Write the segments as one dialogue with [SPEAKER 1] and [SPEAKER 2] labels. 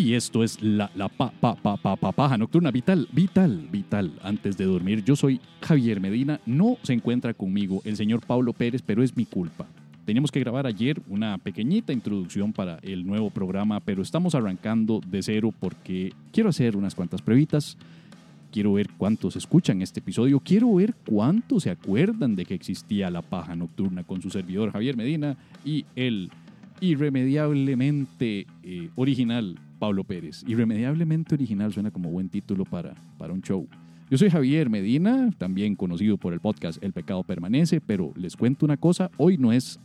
[SPEAKER 1] Y esto es la, la pa, pa, pa, pa, pa- paja nocturna vital, vital, vital. Antes de dormir, yo soy Javier Medina. No se encuentra conmigo el señor Pablo Pérez, pero es mi culpa. Teníamos que grabar ayer una pequeñita introducción para el nuevo programa, pero estamos arrancando de cero porque quiero hacer unas cuantas pruebitas. Quiero ver cuántos escuchan este episodio. Quiero ver cuántos se acuerdan de que existía la paja nocturna con su servidor Javier Medina y el irremediablemente eh, original Pablo Pérez. Irremediablemente original suena como buen título para, para un show. Yo soy Javier Medina, también conocido por el podcast El Pecado Permanece, pero les cuento una cosa, hoy no es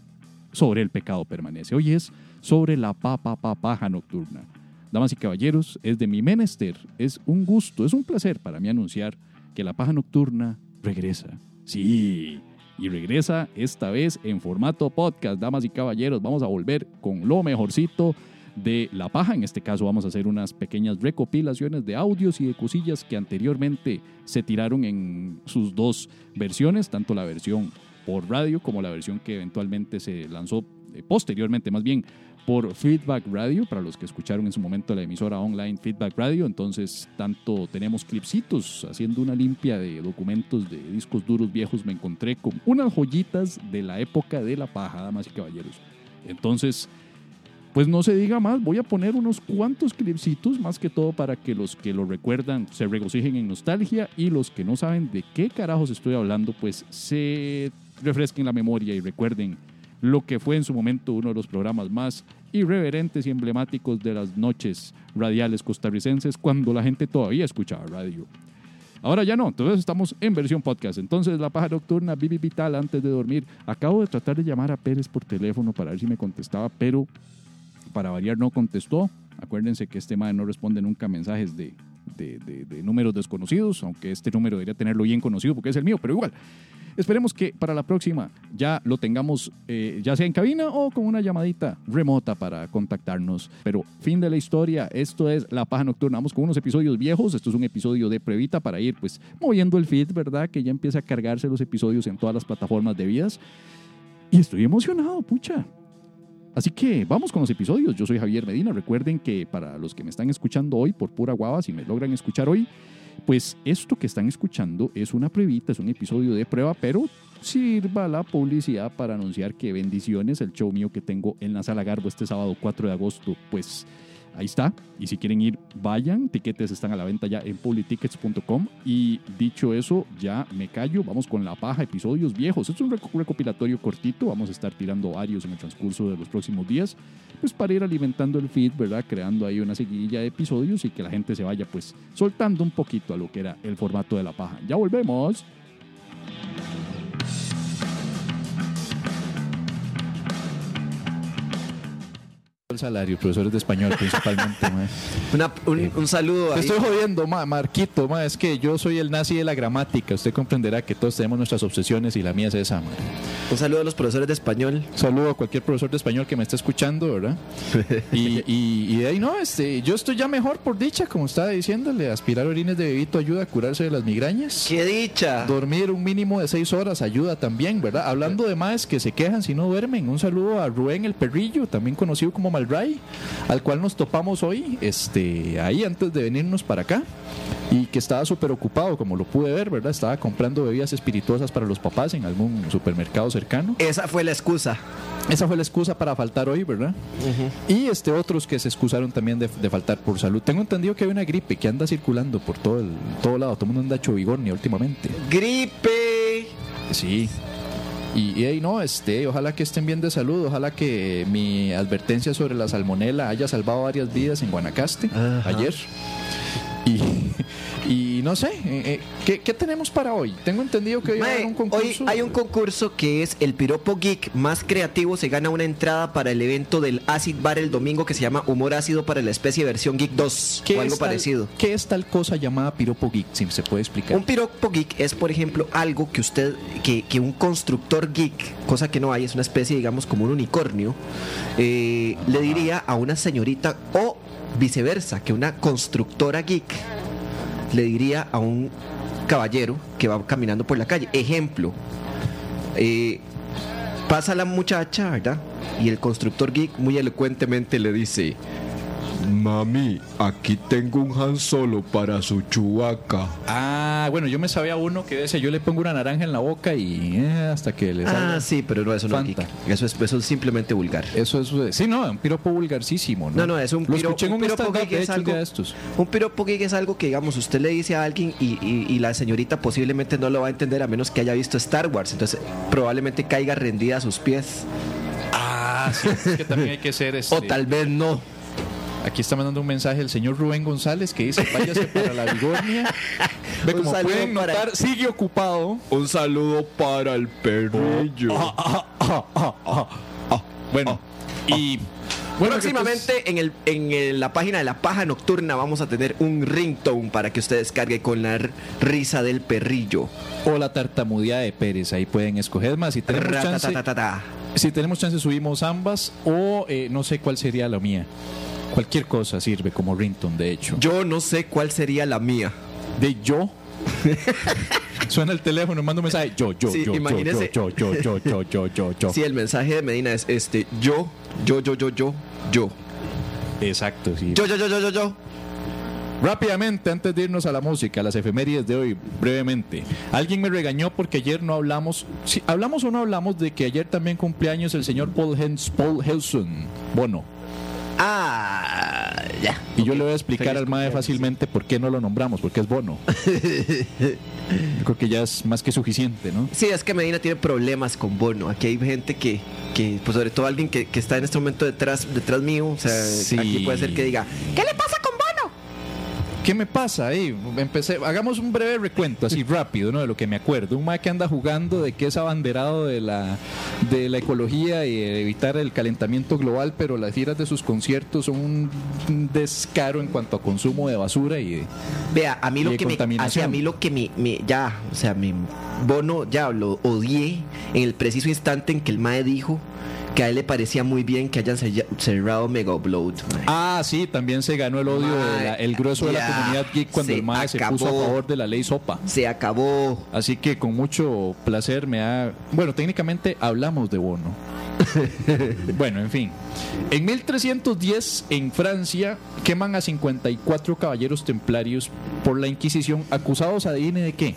[SPEAKER 1] sobre el pecado permanece, hoy es sobre la pa, pa, pa, paja nocturna. Damas y caballeros, es de mi menester, es un gusto, es un placer para mí anunciar que la paja nocturna regresa. Sí, y regresa esta vez en formato podcast. Damas y caballeros, vamos a volver con lo mejorcito de la paja. En este caso vamos a hacer unas pequeñas recopilaciones de audios y de cosillas que anteriormente se tiraron en sus dos versiones, tanto la versión por radio como la versión que eventualmente se lanzó posteriormente, más bien por Feedback Radio, para los que escucharon en su momento la emisora online Feedback Radio. Entonces, tanto tenemos clipsitos haciendo una limpia de documentos de discos duros viejos. Me encontré con unas joyitas de la época de la paja, damas y caballeros. Entonces, pues no se diga más, voy a poner unos cuantos clipsitos, más que todo para que los que lo recuerdan se regocijen en nostalgia y los que no saben de qué carajos estoy hablando, pues se refresquen la memoria y recuerden lo que fue en su momento uno de los programas más irreverentes y emblemáticos de las noches radiales costarricenses cuando la gente todavía escuchaba radio. Ahora ya no, entonces estamos en versión podcast. Entonces, la paja nocturna, Bibi Vital, antes de dormir. Acabo de tratar de llamar a Pérez por teléfono para ver si me contestaba, pero para variar no contestó. Acuérdense que este madre no responde nunca a mensajes de, de- de números desconocidos, aunque este número debería tenerlo bien conocido porque es el mío, pero igual. Esperemos que para la próxima ya lo tengamos, eh, ya sea en cabina o con una llamadita remota para contactarnos. Pero fin de la historia, esto es La Paja Nocturna. Vamos con unos episodios viejos. Esto es un episodio de pruebita para ir pues moviendo el feed, ¿verdad? Que ya empieza a cargarse los episodios en todas las plataformas debidas. Y estoy emocionado, pucha. Así que vamos con los episodios. Yo soy Javier Medina. Recuerden que para los que me están escuchando hoy por pura guava, si me logran escuchar hoy, pues esto que están escuchando es una pruebita, es un episodio de prueba, pero sirva la publicidad para anunciar que bendiciones, el show mío que tengo en la Sala Garbo este sábado 4 de agosto, pues ahí está. Y si quieren ir, vayan. Tiquetes están a la venta ya en publitickets.com. Y dicho eso, ya me callo. Vamos con la paja, episodios viejos. Es un reco- recopilatorio cortito. Vamos a estar tirando varios en el transcurso de los próximos días. Pues para ir alimentando el feed, ¿verdad? Creando ahí una seguidilla de episodios y que la gente se vaya pues soltando un poquito a lo que era el formato de la paja. Ya volvemos.
[SPEAKER 2] El salario, profesores de español principalmente.
[SPEAKER 3] Una- un, un saludo
[SPEAKER 2] Te
[SPEAKER 3] ahí.
[SPEAKER 2] estoy jodiendo, ma, Marquito, ma, es que yo soy el nazi de la gramática. Usted comprenderá que todos tenemos nuestras obsesiones y la mía es esa, ma.
[SPEAKER 3] Un saludo a los profesores de español.
[SPEAKER 2] Saludo a cualquier profesor de español que me esté escuchando, ¿verdad? Y, y- y de ahí no, este, yo estoy ya mejor por dicha, como estaba diciéndole, aspirar orines de bebito ayuda a curarse de las migrañas.
[SPEAKER 3] ¡Qué dicha!
[SPEAKER 2] Dormir un mínimo de seis horas ayuda también, ¿verdad? Hablando de más que se quejan si no duermen, un saludo a Rubén el Perrillo, también conocido como Malray, al cual nos topamos hoy, este, ahí antes de venirnos para acá, y que estaba súper ocupado, como lo pude ver, ¿verdad? Estaba comprando bebidas espirituosas para los papás en algún supermercado cercano.
[SPEAKER 3] Esa fue la excusa.
[SPEAKER 2] Esa fue la excusa para faltar hoy, ¿verdad? Y este otros que se excusaron también de, de faltar por salud. Tengo entendido que hay una gripe que anda circulando por todo el todo lado, todo el mundo anda hecho bigornia últimamente.
[SPEAKER 3] ¡Gripe!
[SPEAKER 2] Sí. Y, y no, este, ojalá que estén bien de salud, ojalá que mi advertencia sobre la salmonela haya salvado varias vidas en Guanacaste
[SPEAKER 3] Ajá.
[SPEAKER 2] ayer. Y no sé, eh, eh, ¿qué, qué tenemos para hoy? Tengo entendido que hoy haber un concurso.
[SPEAKER 3] hoy hay un concurso que es el piropo geek más creativo. Se gana una entrada para el evento del Acid Bar el domingo que se llama Humor Ácido para la especie versión Geek 2
[SPEAKER 2] ¿Qué
[SPEAKER 3] o algo
[SPEAKER 2] tal-
[SPEAKER 3] parecido.
[SPEAKER 2] ¿Qué es tal cosa llamada piropo geek? Si se puede explicar.
[SPEAKER 3] Un piropo geek es, por ejemplo, algo que usted, que, que un constructor geek, cosa que no hay, es una especie, digamos, como un unicornio, eh, le diría a una señorita o viceversa, que una constructora geek le diría a un caballero que va caminando por la calle. Ejemplo, eh, pasa la muchacha, ¿verdad? Y el constructor geek muy elocuentemente le dice,
[SPEAKER 4] Mami, aquí tengo un Han Solo para su chubaca.
[SPEAKER 1] Ah, bueno, yo me sabía uno que decía, yo le pongo una naranja en la boca y eh, hasta que le salga.
[SPEAKER 3] Ah, sí, pero no, eso no es
[SPEAKER 1] Fanta.
[SPEAKER 3] Eso es, eso es simplemente vulgar.
[SPEAKER 1] Eso es, eh, sí, no, un piropo vulgarcísimo, ¿no?
[SPEAKER 3] No, no, es un
[SPEAKER 1] Lo escuché en
[SPEAKER 3] un
[SPEAKER 1] un
[SPEAKER 3] piropo que
[SPEAKER 1] de
[SPEAKER 3] es algo-
[SPEAKER 1] de estos.
[SPEAKER 3] Un piropo geek es algo que, digamos, usted le dice a alguien y, y- y la señorita posiblemente no lo va a entender a menos que haya visto Star Wars. Entonces, probablemente caiga rendida a sus pies.
[SPEAKER 1] Ah, sí, es que también hay que ser este,
[SPEAKER 3] O tal vez no.
[SPEAKER 1] Aquí está mandando un mensaje el señor Rubén González que dice, váyase para la Bigornia. Ve como pueden sigue ocupado.
[SPEAKER 4] Un saludo para el perrillo.
[SPEAKER 1] Bueno, y bueno,
[SPEAKER 3] Próximamente en, el, en el- la página de la paja nocturna vamos a tener un ringtone para que usted descargue con la risa del perrillo.
[SPEAKER 1] o la tartamudeada de Pérez, ahí pueden escoger Es más. Si tenemos chance, si tenemos chance subimos ambas o eh, no sé cuál sería la mía. Cualquier cosa sirve como ringtone, de hecho.
[SPEAKER 3] Yo no sé cuál sería la mía.
[SPEAKER 1] De yo. Suena el teléfono, mando un mensaje. Yo, yo,
[SPEAKER 3] Sí,
[SPEAKER 1] yo, yo,
[SPEAKER 3] imagínese.
[SPEAKER 1] yo, yo, yo, yo, yo, yo, yo.
[SPEAKER 3] Sí, el mensaje de Medina es este, yo, yo, yo, yo, yo, yo.
[SPEAKER 1] Exacto, sí.
[SPEAKER 3] Yo, yo, yo, yo, yo, yo.
[SPEAKER 1] Rápidamente, antes de irnos a la música, a las efemérides de hoy, brevemente. Alguien me regañó porque ayer no hablamos, si hablamos o no hablamos de que ayer también cumpleaños el señor Paul, Hens, Paul Helson, Bono.
[SPEAKER 3] Ah, ya.
[SPEAKER 1] Y yo le voy a explicar
[SPEAKER 3] Feliz
[SPEAKER 1] al MAE fácilmente por qué no lo nombramos, porque es Bono. Yo creo que ya es más que suficiente, ¿no?
[SPEAKER 3] Sí, es que Medina tiene problemas con Bono. Aquí hay gente que, que pues sobre todo alguien que, que está en este momento detrás, detrás mío. O sea,
[SPEAKER 1] Sí.
[SPEAKER 3] aquí puede ser que diga, ¿qué le pasa?
[SPEAKER 1] ¿Qué me pasa ahí? Empecé, hagamos un breve recuento, así rápido, ¿no? De lo que me acuerdo. Un mae que anda jugando de que es abanderado de la, de la ecología y de evitar el calentamiento global, pero las giras de sus conciertos son un un descaro en cuanto a consumo de basura y de-
[SPEAKER 3] Vea, a mí lo que me, hacia a mí lo que me, me- ya, o sea, mi Bono ya lo odié en el preciso instante en que el Mae dijo que a él le parecía muy bien que hayan cerrado Mega Upload.
[SPEAKER 1] Ah, sí, también se ganó el odio de la- el grueso de la comunidad geek cuando
[SPEAKER 3] se
[SPEAKER 1] el MAE se puso a favor de la ley SOPA.
[SPEAKER 3] Se acabó.
[SPEAKER 1] Así que con mucho placer me ha... Bueno, técnicamente hablamos de Bono. bueno, en fin. En 1310, en Francia, queman a 54 caballeros templarios por la Inquisición, acusados, adivine de qué.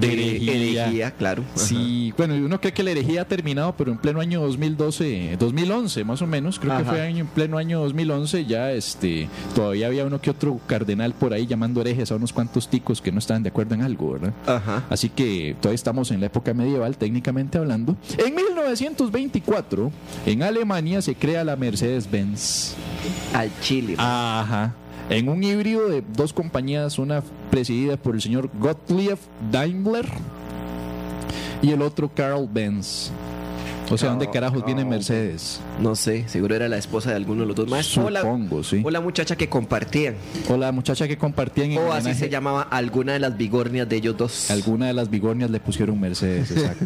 [SPEAKER 1] De
[SPEAKER 3] Eh,
[SPEAKER 1] herejía.
[SPEAKER 3] herejía, claro.
[SPEAKER 1] Sí, bueno, uno cree que la herejía ha terminado, pero en pleno año 2012, 2011 más o menos, creo que fue año, en pleno año 2011, ya este, todavía había uno que otro cardenal por ahí llamando herejes a unos cuantos ticos que no estaban de acuerdo en algo, ¿verdad?
[SPEAKER 3] Ajá.
[SPEAKER 1] Así que todavía estamos en la época medieval, técnicamente hablando. En 1924, en Alemania se crea la Mercedes-Benz.
[SPEAKER 3] Al Chile.
[SPEAKER 1] Ajá. En un híbrido de dos compañías, una presidida por el señor Gottlieb Daimler y el otro Carl Benz. O sea, ¿dónde carajos viene. Mercedes?
[SPEAKER 3] No sé, seguro era la esposa de alguno de los dos. O la,
[SPEAKER 1] Supongo, sí.
[SPEAKER 3] o la muchacha que compartían.
[SPEAKER 1] O la muchacha que compartían en
[SPEAKER 3] O así se llamaba alguna de las bigornias de ellos dos.
[SPEAKER 1] Alguna de las bigornias le pusieron Mercedes, exacto.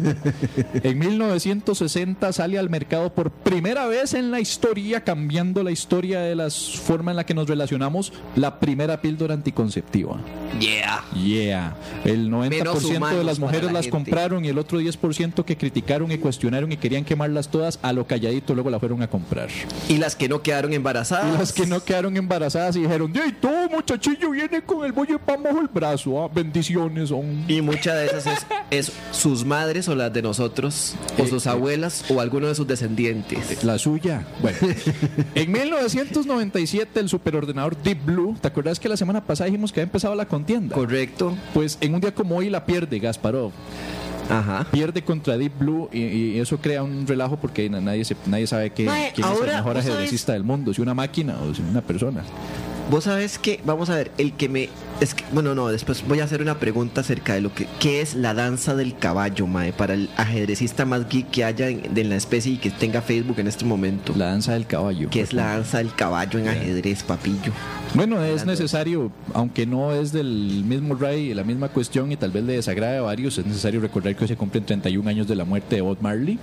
[SPEAKER 1] en 1960 sale al mercado por primera vez en la historia, cambiando la historia de la forma en la que nos relacionamos, la primera píldora anticonceptiva.
[SPEAKER 3] Yeah.
[SPEAKER 1] Yeah. El 90%
[SPEAKER 3] Menos
[SPEAKER 1] de las mujeres
[SPEAKER 3] la
[SPEAKER 1] las
[SPEAKER 3] gente.
[SPEAKER 1] compraron y el otro 10% que criticaron y cuestionaron y querían quemarlas todas, a lo calladito luego la fueron a comprar.
[SPEAKER 3] Y las que no quedaron embarazadas.
[SPEAKER 1] Y las que no quedaron embarazadas y dijeron, ¡Ey, todo muchachillo viene con el bollo de pan bajo el brazo! ah, Bendiciones son.
[SPEAKER 3] Y muchas de esas es, es sus madres o las de nosotros, o
[SPEAKER 1] Eh,
[SPEAKER 3] sus
[SPEAKER 1] eh.
[SPEAKER 3] abuelas, o alguno de sus descendientes.
[SPEAKER 1] La suya. Bueno, en 1997 el superordenador Deep Blue, ¿te acuerdas que la semana pasada dijimos que había empezado la contienda?
[SPEAKER 3] Correcto.
[SPEAKER 1] Pues en un día como hoy la pierde Gasparov.
[SPEAKER 3] Ajá.
[SPEAKER 1] Pierde contra Deep Blue y, y eso crea un relajo porque na- nadie, se- nadie sabe que,
[SPEAKER 3] Mae,
[SPEAKER 1] quién es el mejor ajedrecista del mundo, si una máquina o si una persona.
[SPEAKER 3] Vos sabes que, vamos a ver, el que me. Es que, bueno, no, después voy a hacer una pregunta acerca de lo que qué es la danza del caballo, Mae, para el ajedrecista más geek que haya en, de la especie y que tenga Facebook en este momento.
[SPEAKER 1] La danza del caballo.
[SPEAKER 3] ¿Qué es la danza del caballo en ajedrez, papillo?
[SPEAKER 1] Bueno, es necesario, aunque no es del mismo Ray, la misma cuestión y tal vez le desagrade a varios, es necesario recordar que hoy se cumplen 31 años de la muerte de Bob Marley.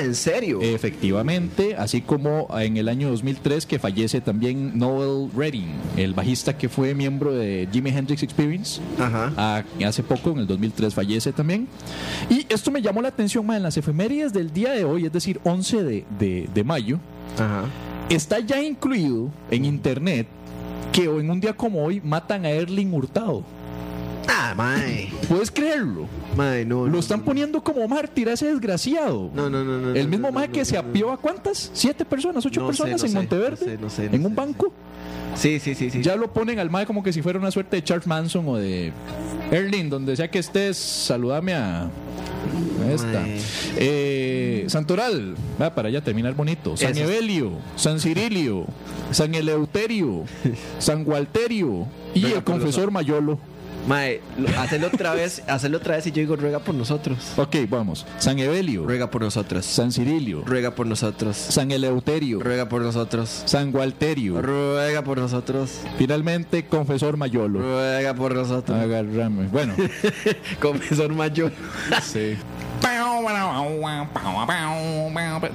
[SPEAKER 3] ¿En serio?
[SPEAKER 1] Efectivamente, así como en el año 2003 que fallece también Noel Redding, el bajista que fue miembro de Jimi Hendrix Experience.
[SPEAKER 3] Ajá.
[SPEAKER 1] Ah, hace poco, en el 2003, fallece también. Y esto me llamó la atención, ma, en las efemérides del día de hoy, es decir, 11 de, de- de mayo,
[SPEAKER 3] Ajá.
[SPEAKER 1] está ya incluido en internet que en un día como hoy matan a Erling Hurtado.
[SPEAKER 3] Ah, mae.
[SPEAKER 1] ¿Puedes creerlo?
[SPEAKER 3] Mae, no.
[SPEAKER 1] Lo
[SPEAKER 3] no,
[SPEAKER 1] están poniendo como mártir a ese desgraciado.
[SPEAKER 3] No, no, no, no.
[SPEAKER 1] El mismo mae que se apió a cuántas? ¿Siete personas? ¿Ocho
[SPEAKER 3] sé,
[SPEAKER 1] personas
[SPEAKER 3] no
[SPEAKER 1] en
[SPEAKER 3] sé,
[SPEAKER 1] Monteverde?
[SPEAKER 3] no sé, sé,
[SPEAKER 1] ¿En un
[SPEAKER 3] sé,
[SPEAKER 1] banco?
[SPEAKER 3] Sí, sí, sí, sí.
[SPEAKER 1] Ya lo ponen al mae como que si fuera una suerte de Charles Manson o de Erling, donde sea que estés, saludame a esta. Eh, Santoral, va para allá terminar bonito. San
[SPEAKER 3] Eso.
[SPEAKER 1] Evelio, San Cirilio, San Eleuterio, San Gualterio y
[SPEAKER 3] Venga,
[SPEAKER 1] el confesor Mayolo.
[SPEAKER 3] Mae, lo- hacerlo otra vez, hacerlo otra vez y yo digo ruega por nosotros.
[SPEAKER 1] Ok, vamos. San Evelio,
[SPEAKER 3] Ruega por nosotros.
[SPEAKER 1] San Cirilio,
[SPEAKER 3] Ruega por nosotros.
[SPEAKER 1] San Eleuterio,
[SPEAKER 3] Ruega por nosotros.
[SPEAKER 1] San Gualterio.
[SPEAKER 3] Ruega por nosotros.
[SPEAKER 1] Finalmente, confesor Mayolo.
[SPEAKER 3] Ruega por nosotros.
[SPEAKER 1] Agárrame. Bueno,
[SPEAKER 3] Confesor mayor.
[SPEAKER 1] sí.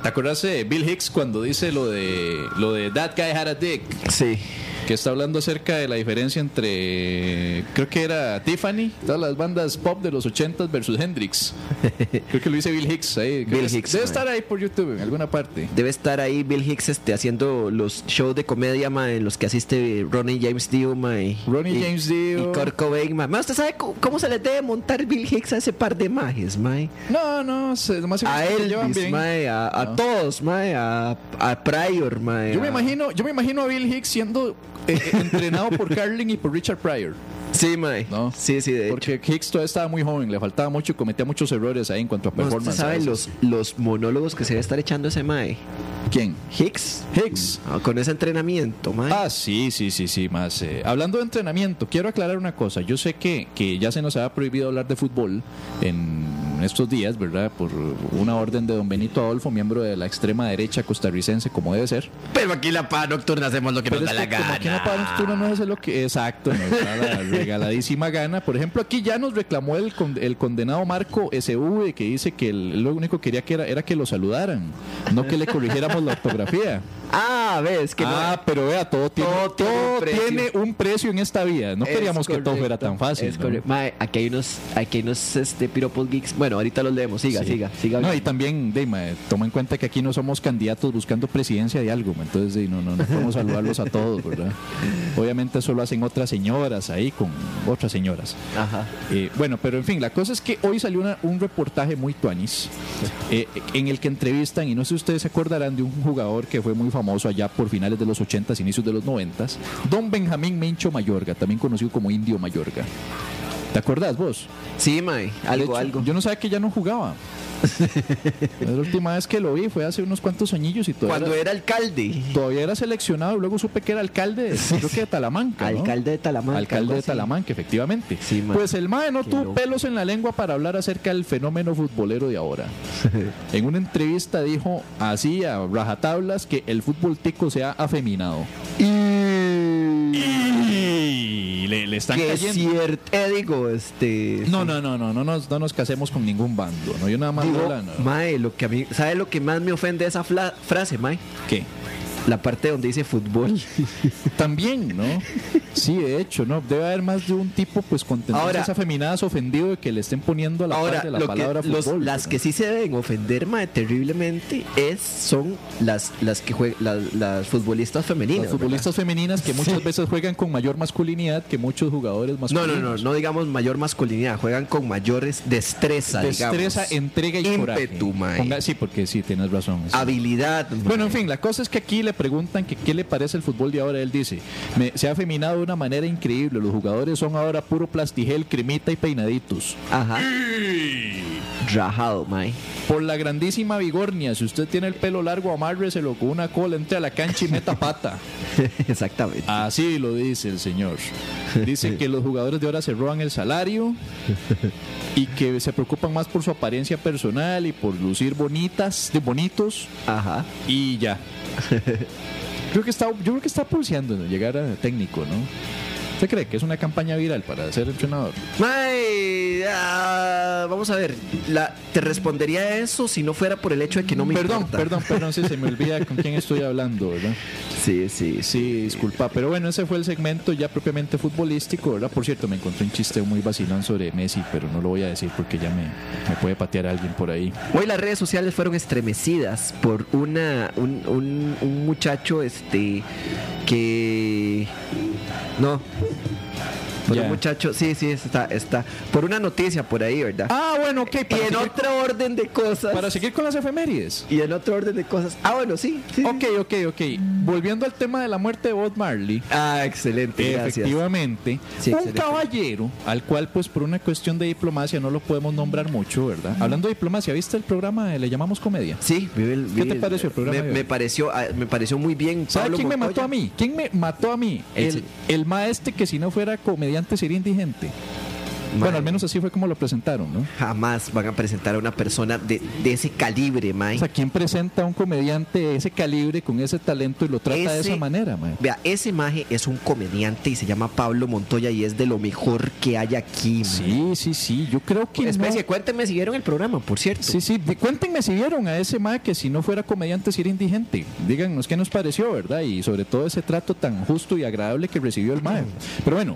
[SPEAKER 1] ¿Te acuerdas de Bill Hicks cuando dice lo de lo de That guy had a dick?
[SPEAKER 3] Sí.
[SPEAKER 1] Que está hablando acerca de la diferencia entre creo que era Tiffany, todas las bandas pop de los 80s versus Hendrix. Creo que lo dice Bill Hicks ahí.
[SPEAKER 3] Bill
[SPEAKER 1] Debe
[SPEAKER 3] Hicks,
[SPEAKER 1] estar
[SPEAKER 3] man.
[SPEAKER 1] ahí por YouTube en alguna parte.
[SPEAKER 3] Debe estar ahí Bill Hicks este, haciendo los shows de comedia ma, en los que asiste Ronnie James Dio ma, y,
[SPEAKER 1] Ronnie
[SPEAKER 3] y-
[SPEAKER 1] James Dio.
[SPEAKER 3] y Kurt Cobain. Ma. Ma, ¿Usted sabe cómo, se le debe montar Bill Hicks a ese par de majes? Ma?
[SPEAKER 1] No, no, se, nomás se
[SPEAKER 3] A ma, a, a
[SPEAKER 1] No.
[SPEAKER 3] todos, ma, a, a Pryor. Ma,
[SPEAKER 1] Yo me imagino, yo me imagino a Bill Hicks siendo eh, entrenado por Carlin y por Richard Pryor.
[SPEAKER 3] Sí, ma.
[SPEAKER 1] No.
[SPEAKER 3] Sí, sí, de hecho.
[SPEAKER 1] Porque Hicks todavía estaba muy joven, le faltaba mucho y cometía muchos errores ahí en cuanto a
[SPEAKER 3] Ma, ¿Usted
[SPEAKER 1] performance. a
[SPEAKER 3] sabe
[SPEAKER 1] veces.
[SPEAKER 3] los, los monólogos que se debe estar echando ese mae?
[SPEAKER 1] ¿Quién?
[SPEAKER 3] Hicks.
[SPEAKER 1] Hicks.
[SPEAKER 3] Ah, con ese entrenamiento, mae.
[SPEAKER 1] Ah, sí, sí, sí, sí, más. eh, hablando de entrenamiento, quiero aclarar una cosa. Yo sé que, que ya se nos ha prohibido hablar de fútbol en estos días, ¿verdad? Por una orden de don Benito Adolfo, miembro de la extrema derecha costarricense, como debe ser.
[SPEAKER 3] Pero aquí la paz nocturna hacemos lo que
[SPEAKER 1] Pero es que como aquí en la Paz Nocturna no es lo que... Exacto, nos da la regaladísima gana. Por ejemplo, aquí ya nos reclamó el, con- el condenado Marco SV, que dice que él lo único que quería que era, era que lo saludaran, no que le corrigiéramos la ortografía.
[SPEAKER 3] Ah, ves que
[SPEAKER 1] ah,
[SPEAKER 3] no.
[SPEAKER 1] pero vea, todo tiene,
[SPEAKER 3] Todo tiene
[SPEAKER 1] todo
[SPEAKER 3] un precio.
[SPEAKER 1] tiene un precio en esta vida. No
[SPEAKER 3] Es
[SPEAKER 1] queríamos que todo fuera tan fácil.
[SPEAKER 3] Es
[SPEAKER 1] ¿no?
[SPEAKER 3] correcto. Mae, aquí hay unos, aquí hay unos este, piropos geeks. Bueno, ahorita los leemos. Siga,
[SPEAKER 1] Sí.
[SPEAKER 3] siga, siga.
[SPEAKER 1] No, y también, Deima, toma en cuenta que aquí no somos candidatos buscando presidencia de algo, entonces no, no, no podemos saludarlos a todos, ¿verdad? Obviamente eso lo hacen otras señoras ahí con otras señoras.
[SPEAKER 3] Ajá.
[SPEAKER 1] Eh, bueno, pero en fin, la cosa es que hoy salió una- un reportaje muy tuanis eh, en el que entrevistan, y no sé si ustedes se acordarán de un jugador que fue muy famoso allá por finales de los 80s, inicios de los 90s, don Benjamín Mencho Mayorga, también conocido como Indio Mayorga. ¿Te acuerdas vos?
[SPEAKER 3] Sí, mae. Algo,
[SPEAKER 1] hecho,
[SPEAKER 3] algo.
[SPEAKER 1] Yo no sabía que ya no jugaba. la última vez que lo vi fue hace unos cuantos añillos y todavía,
[SPEAKER 3] Cuando
[SPEAKER 1] era,
[SPEAKER 3] era alcalde.
[SPEAKER 1] todavía era seleccionado y luego supe que era alcalde, de- creo que de Talamanca. ¿no?
[SPEAKER 3] Alcalde de Talamanca.
[SPEAKER 1] Alcalde de. Talamanca, efectivamente.
[SPEAKER 3] Sí,
[SPEAKER 1] pues el MAE no
[SPEAKER 3] Qué
[SPEAKER 1] tuvo
[SPEAKER 3] loco.
[SPEAKER 1] pelos en la lengua para hablar acerca del fenómeno futbolero de ahora. en una entrevista dijo así a rajatablas que el fútbol tico se ha afeminado. Y le, le están cayendo.
[SPEAKER 3] cierto. Eh, digo, este.
[SPEAKER 1] No, no, no, no, no nos, no nos casemos con ningún bando. No, yo nada más
[SPEAKER 3] Digo,
[SPEAKER 1] digo la- no.
[SPEAKER 3] Mae, lo que a mí. ¿Sabe lo que más me ofende de esa fla- frase, Mae?
[SPEAKER 1] ¿Qué?
[SPEAKER 3] La parte donde dice fútbol.
[SPEAKER 1] También, ¿no? Sí, de hecho, ¿no? Debe haber más de un tipo, pues, con tendencias afeminadas ofendido de que le estén poniendo a la
[SPEAKER 3] Ahora,
[SPEAKER 1] par de la
[SPEAKER 3] lo que-
[SPEAKER 1] palabra
[SPEAKER 3] los-
[SPEAKER 1] fútbol.
[SPEAKER 3] las
[SPEAKER 1] ¿verdad?
[SPEAKER 3] que sí se deben ofender mae, terriblemente es, son las, las que juegan las, las futbolistas femeninas.
[SPEAKER 1] Las futbolistas femeninas que muchas veces juegan con mayor masculinidad que muchos jugadores
[SPEAKER 3] ¿verdad? No,
[SPEAKER 1] masculinos.
[SPEAKER 3] no, no, no digamos mayor masculinidad, juegan con mayores destreza,
[SPEAKER 1] Destreza,
[SPEAKER 3] digamos.
[SPEAKER 1] entrega y
[SPEAKER 3] Ímpetu,
[SPEAKER 1] coraje. Ponga- sí, porque sí, tienes razón.
[SPEAKER 3] habilidad.
[SPEAKER 1] Bueno, en fin, la cosa es que aquí le preguntan que qué le parece el fútbol de ahora. Él dice, "Me- se ha afeminado de una manera increíble. Los jugadores son ahora puro plastigel, cremita y peinaditos.
[SPEAKER 3] Ajá. Rajado, mae.
[SPEAKER 1] Por la grandísima vigornia, si usted tiene el pelo largo, amárreselo con una cola, entre a la cancha y meta pata.
[SPEAKER 3] Exactamente.
[SPEAKER 1] Así lo dice el señor. Dice que los jugadores de ahora se roban el salario y que se preocupan más por su apariencia personal y por lucir bonitas, de bonitos
[SPEAKER 3] Ajá.
[SPEAKER 1] y ya. Creo que está, yo creo que está pulseando en llegar a técnico, ¿no? ¿Usted cree que es una campaña viral para ser entrenador?
[SPEAKER 3] Mae, ah, vamos a ver, la, te respondería eso si no fuera por el hecho de que no me
[SPEAKER 1] perdón,
[SPEAKER 3] importa.
[SPEAKER 1] perdón, perdón, si se me olvida con quién estoy hablando, ¿verdad?
[SPEAKER 3] Sí, sí,
[SPEAKER 1] Sí, disculpa, pero bueno, ese fue el segmento ya propiamente futbolístico, ¿verdad? Por cierto, me encontré un chiste muy vacilón sobre Messi, pero no lo voy a decir porque ya me, me puede patear alguien por ahí.
[SPEAKER 3] Hoy las redes sociales fueron estremecidas por una un, un- un muchacho este que no por un muchacho, sí, sí, está, está. Por una noticia por ahí, ¿verdad?
[SPEAKER 1] Ah, bueno, ok,
[SPEAKER 3] y en otro orden de cosas.
[SPEAKER 1] para seguir con las efemérides.
[SPEAKER 3] Y en otro orden de cosas. Ah, bueno, sí. sí.
[SPEAKER 1] Ok, ok, ok. Volviendo al tema de la muerte de Bob Marley.
[SPEAKER 3] Ah, excelente.
[SPEAKER 1] Efectivamente,
[SPEAKER 3] Sí,
[SPEAKER 1] un
[SPEAKER 3] excelente.
[SPEAKER 1] caballero al cual pues por una cuestión de diplomacia no lo podemos nombrar mucho, ¿verdad? Hablando de diplomacia, ¿viste el programa de Le llamamos comedia?
[SPEAKER 3] Sí, vi el-
[SPEAKER 1] ¿Qué te pareció el programa
[SPEAKER 3] Me, me pareció, ah, me pareció muy bien.
[SPEAKER 1] ¿Sabe
[SPEAKER 3] Pablo
[SPEAKER 1] quién me mató a mí? ¿Quién me mató a mí?
[SPEAKER 3] El-
[SPEAKER 1] El, maestre que si no fuera comediante sería indigente. Bueno, al menos así fue como lo presentaron, ¿no?
[SPEAKER 3] Jamás van a presentar a una persona de, de ese calibre, Mae.
[SPEAKER 1] O sea, ¿quién presenta a un comediante de ese calibre, con ese talento y lo trata de
[SPEAKER 3] Ese-
[SPEAKER 1] esa manera, man?
[SPEAKER 3] Vea, ese maje es un comediante y se llama Pablo Montoya y es de lo mejor que hay aquí. mae.
[SPEAKER 1] Sí, sí, sí. Yo creo que. no-
[SPEAKER 3] Especie, cuéntenme si vieron el programa, por cierto.
[SPEAKER 1] Sí, sí, cuéntenme si vieron a ese ma que si no fuera comediante si era indigente. Díganos qué nos pareció, ¿verdad? Y sobre todo ese trato tan justo y agradable que recibió el ma. Pero bueno,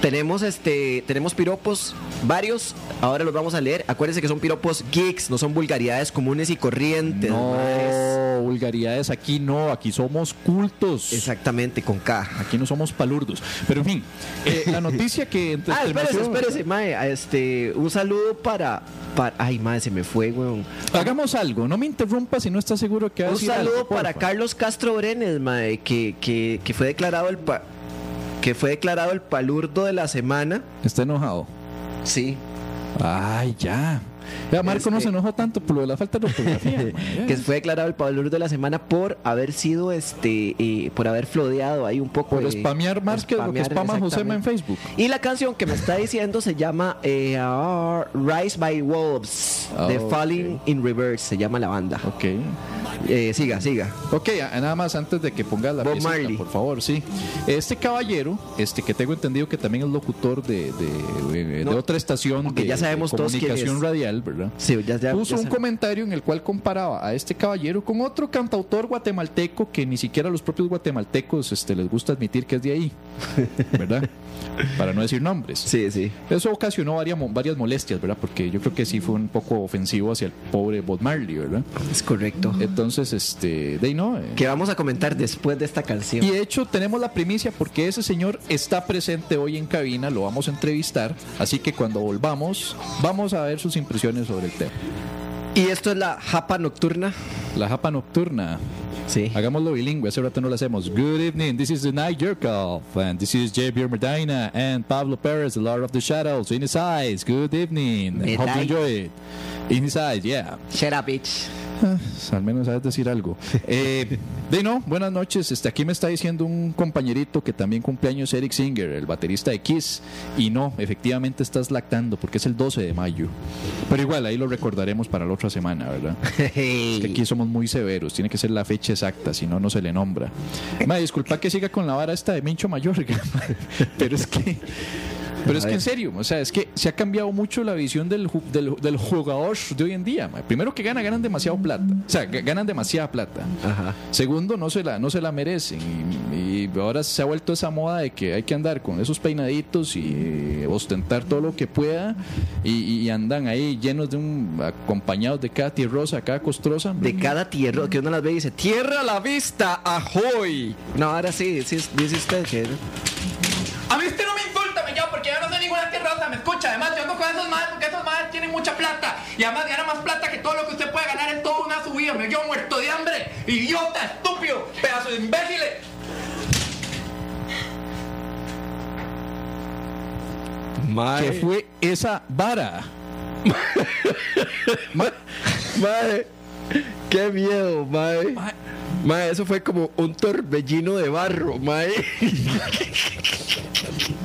[SPEAKER 3] Tenemos este, tenemos piropos varios. Ahora los vamos a leer. Acuérdense que son piropos geeks, no son vulgaridades comunes y corrientes. maes.
[SPEAKER 1] no, vulgaridades aquí no, aquí somos cultos.
[SPEAKER 3] Exactamente, con K.
[SPEAKER 1] Aquí no somos palurdos. Pero en fin, eh, la noticia que entre
[SPEAKER 3] Ah, espérese, espérese, mae. Este, un saludo para, para. Ay, mae, se me fue, weón.
[SPEAKER 1] Hagamos algo, no me interrumpa si no está seguro que va a
[SPEAKER 3] Un saludo
[SPEAKER 1] algo,
[SPEAKER 3] para
[SPEAKER 1] porfa.
[SPEAKER 3] Carlos Castro Brenes, mae, que, que, que fue declarado el pa- que fue declarado el palurdo de la semana.
[SPEAKER 1] Está enojado.
[SPEAKER 3] Sí.
[SPEAKER 1] Ay, ya. Ya, Marco no
[SPEAKER 3] Este-
[SPEAKER 1] se enojó tanto por lo de la falta de ortografía.
[SPEAKER 3] que fue declarado el palurdo de la semana por haber sido este eh, por haber flodeado ahí un poco
[SPEAKER 1] Por
[SPEAKER 3] de-
[SPEAKER 1] spamear más que lo que spama Josema en. Facebook.
[SPEAKER 3] y la canción que me está diciendo se llama eh, ah, Rise by Wolves de
[SPEAKER 1] ok.
[SPEAKER 3] Falling in Reverse se llama la banda
[SPEAKER 1] Ok.
[SPEAKER 3] Eh, siga siga
[SPEAKER 1] Ok, nada más antes de que pongas la piecita, por favor, sí. Este caballero, este que tengo entendido que también es locutor de, de- de
[SPEAKER 3] No,
[SPEAKER 1] otra estación de,
[SPEAKER 3] ya sabemos
[SPEAKER 1] de comunicación radial, ¿verdad?
[SPEAKER 3] sí, ya, ya-
[SPEAKER 1] Puso
[SPEAKER 3] ya
[SPEAKER 1] un comentario en el cual comparaba a este caballero con otro cantautor guatemalteco que ni siquiera los propios guatemaltecos este, les gusta admitir que es de ahí, ¿verdad? Para no decir nombres.
[SPEAKER 3] sí sí
[SPEAKER 1] Eso ocasionó varias molestias, ¿verdad? Porque yo creo que sí fue un poco ofensivo hacia el pobre Bob Marley, ¿verdad?
[SPEAKER 3] es correcto
[SPEAKER 1] Entonces, este, de ahí no. eh,
[SPEAKER 3] que vamos a comentar después de esta canción
[SPEAKER 1] y de hecho tenemos la primicia porque ese señor está presente hoy en cabina, lo vamos a entrevistar, así que cuando volvamos vamos a ver sus impresiones sobre el tema.
[SPEAKER 3] y esto es la japa nocturna
[SPEAKER 1] La japa nocturna.
[SPEAKER 3] sí
[SPEAKER 1] Hagámoslo bilingüe, hace rato no lo hacemos. Good evening, this is the Night Jerkoff, and this is Javier Medina and Pablo Perez, the Lord of the Shadows, in his eyes. Good evening. Hope you enjoy it. In his eyes, yeah.
[SPEAKER 3] shut up bitch
[SPEAKER 1] al menos sabes decir algo. Eh, de no, buenas noches. Este, aquí me está diciendo un compañerito que también cumpleaños Eric Singer, el baterista de Kiss. Y no, efectivamente estás lactando porque es el 12 de mayo. Pero igual, ahí lo recordaremos para la otra semana, ¿verdad? Es que aquí somos muy severos, tiene que ser la fecha exacta, si no, no se le nombra. Ma, disculpa que siga con la vara esta de Mincho Mayor, pero es que. Pero es que en serio, o sea, es que se ha cambiado mucho la visión del, ju- del, del jugador de hoy en día. ma. Primero que gana, ganan demasiado plata. O sea, ga- ganan demasiada plata.
[SPEAKER 3] ajá
[SPEAKER 1] Segundo, no se la, no se la merecen. Y, y ahora se ha vuelto esa moda de que hay que andar con esos peinaditos y ostentar todo lo que pueda. Y, y andan ahí llenos de un. acompañados de cada tierrosa, cada costrosa.
[SPEAKER 3] de cada tierra que uno las ve y dice tierra a la vista ahoy no ahora sí, dice usted que
[SPEAKER 5] A mí usted no me insulta, me llama porque yo no soy ninguna tierrosa, me escucha. Además, yo ando con esos madres porque esos madres tienen mucha plata. Y además ganan más plata que todo lo que usted puede ganar en toda una subida. Me yo muerto de hambre. Idiota, estúpido, pedazo de imbéciles.
[SPEAKER 1] ¿Qué fue esa vara?
[SPEAKER 3] Mae, qué miedo, mae. Mae, eso fue como un torbellino de barro, mae.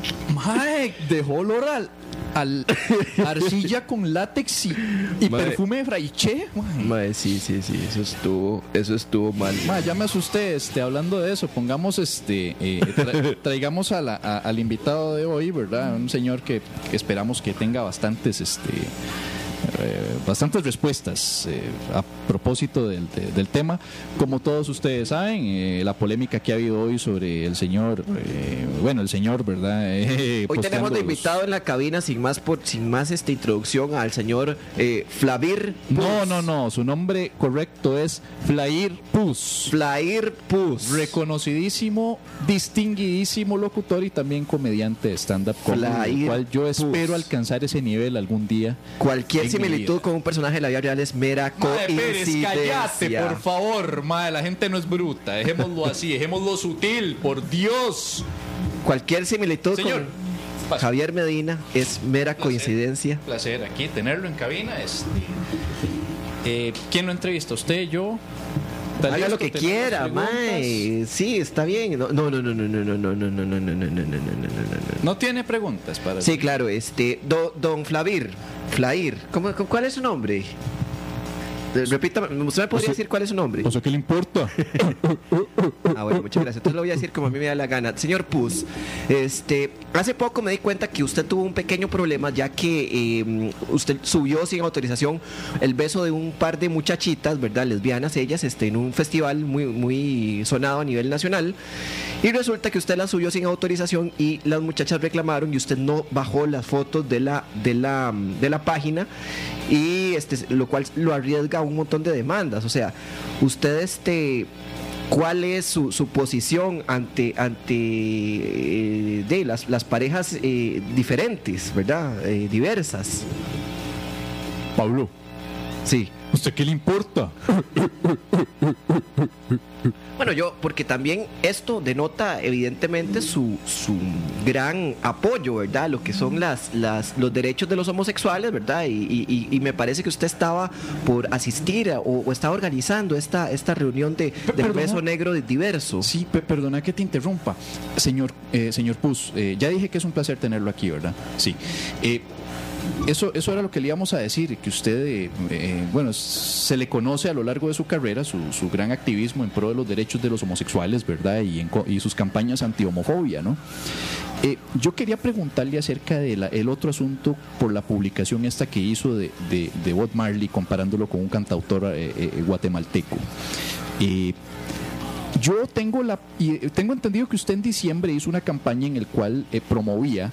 [SPEAKER 1] Mae, dejó olor al- al arcilla con látex y, y
[SPEAKER 3] Mae.
[SPEAKER 1] perfume de fraiche. Mae.
[SPEAKER 3] Mae, sí, sí, sí, eso estuvo, eso estuvo mal.
[SPEAKER 1] Ma, ya me asusté, este, hablando de eso, pongamos este, eh, tra- traigamos a la- a- al invitado de hoy, ¿verdad? Un señor que, que esperamos que tenga bastantes, este, eh, bastantes respuestas eh, a propósito del, de- del tema. Como todos ustedes saben, eh, la polémica que ha habido hoy sobre el señor, bueno, el señor, ¿verdad? Eh,
[SPEAKER 3] Hoy tenemos de invitado en la cabina, sin más por, sin más esta introducción, al señor eh, Flavir
[SPEAKER 1] No, no, no, su nombre correcto es Flair Puz.
[SPEAKER 3] Flair Puz.
[SPEAKER 1] reconocidísimo, distinguidísimo locutor y también comediante de stand-up
[SPEAKER 3] Flair
[SPEAKER 1] el cual yo espero
[SPEAKER 3] Puz.
[SPEAKER 1] alcanzar ese nivel algún día.
[SPEAKER 3] Cualquier similitud con un personaje de la vida real es mera coincidencia.
[SPEAKER 1] favor, madre, la gente no es bruta, dejémoslo así, dejémoslo sutil, por Dios.
[SPEAKER 3] Cualquier similitud
[SPEAKER 1] Señor,
[SPEAKER 3] con. Javier Medina es mera coincidencia.
[SPEAKER 1] Placer aquí tenerlo en cabina. Este, eh, ¿Quién lo entrevista? ¿Usted, yo? ¿Está
[SPEAKER 3] Haga lo que
[SPEAKER 1] ¿Tenemos
[SPEAKER 3] quiera, mae. Sí, está bien. No, no, no, no, no, no, no, no, no, no, no, no, no, no, no, no, no, no.
[SPEAKER 1] No tiene preguntas para
[SPEAKER 3] Sí, claro, este, do- don Flavir, Flair, ¿cómo, cómo- ¿cuál es su nombre? Repítame, ¿usted me podría decir cuál es su nombre?
[SPEAKER 1] ¿O sea, qué le importa?
[SPEAKER 3] Ah, bueno, muchas gracias. Entonces lo voy a decir como a mí me da la gana. Señor Puz, este, hace poco me di cuenta que usted tuvo un pequeño problema ya que eh, usted subió sin autorización el beso de un par de muchachitas, ¿verdad? Lesbianas ellas, este, en un festival muy, muy sonado a nivel nacional. Y resulta que usted las subió sin autorización y las muchachas reclamaron y usted no bajó las fotos de la, de la, de la página y este, lo cual lo arriesga un montón de demandas. O sea, usted este cuál es su, su posición ante ante eh, de las, las parejas eh, diferentes, ¿verdad? Eh, diversas.
[SPEAKER 1] Pablo,
[SPEAKER 3] Sí.
[SPEAKER 1] ¿Usted qué le importa?
[SPEAKER 3] Bueno, yo, porque también esto denota evidentemente su, su gran apoyo, ¿verdad? Lo que son las, las, los derechos de los homosexuales, ¿verdad? Y, y- y me parece que usted estaba por asistir a- o, o estaba organizando esta, esta reunión de, del beso negro de diverso.
[SPEAKER 1] Sí, pe- perdona que te interrumpa. Señor, eh, señor Puz, eh, ya dije que es un placer tenerlo aquí, ¿verdad? Sí. Eh, eso, eso era lo que le íbamos a decir, que usted, eh, eh, bueno, se le conoce a lo largo de su carrera su, gran activismo en pro de los derechos de los homosexuales, ¿verdad? Y, en y sus campañas anti-homofobia, ¿no? Eh, yo quería preguntarle acerca del el otro asunto por la publicación esta que hizo de, de, de Bob Marley comparándolo con un cantautor guatemalteco. Yo tengo la tengo entendido que usted en diciembre hizo una campaña en el cual eh, promovía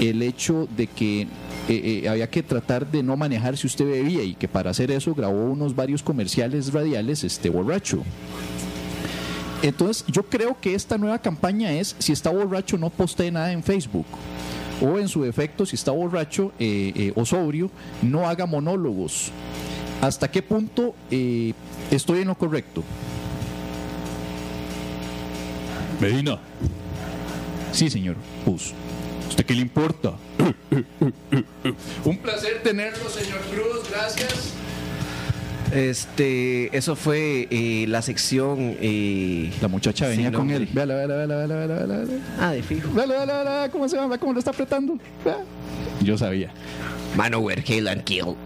[SPEAKER 1] el hecho de que eh, eh, había que tratar de no manejar si usted bebía y que para hacer eso grabó unos varios comerciales radiales este borracho. Entonces, yo creo que esta nueva campaña es si está borracho no postee nada en Facebook. O en su defecto, si está borracho eh, eh, o sobrio, no haga monólogos. ¿Hasta qué punto estoy en lo correcto? Medina. Sí, señor. Pus. ¿Usted qué le importa? Un placer tenerlo, señor Cruz. Gracias.
[SPEAKER 3] Este, eso fue eh, la sección. eh,
[SPEAKER 1] La muchacha venía con él. Véala, véala, véala, véala, véala, véala, véala.
[SPEAKER 3] Ah, de fijo.
[SPEAKER 1] Véala, véala, véala, ¿Cómo se llama? ¿Cómo lo está apretando? Vea. Yo sabía.
[SPEAKER 3] Manowar, Kill and Kill.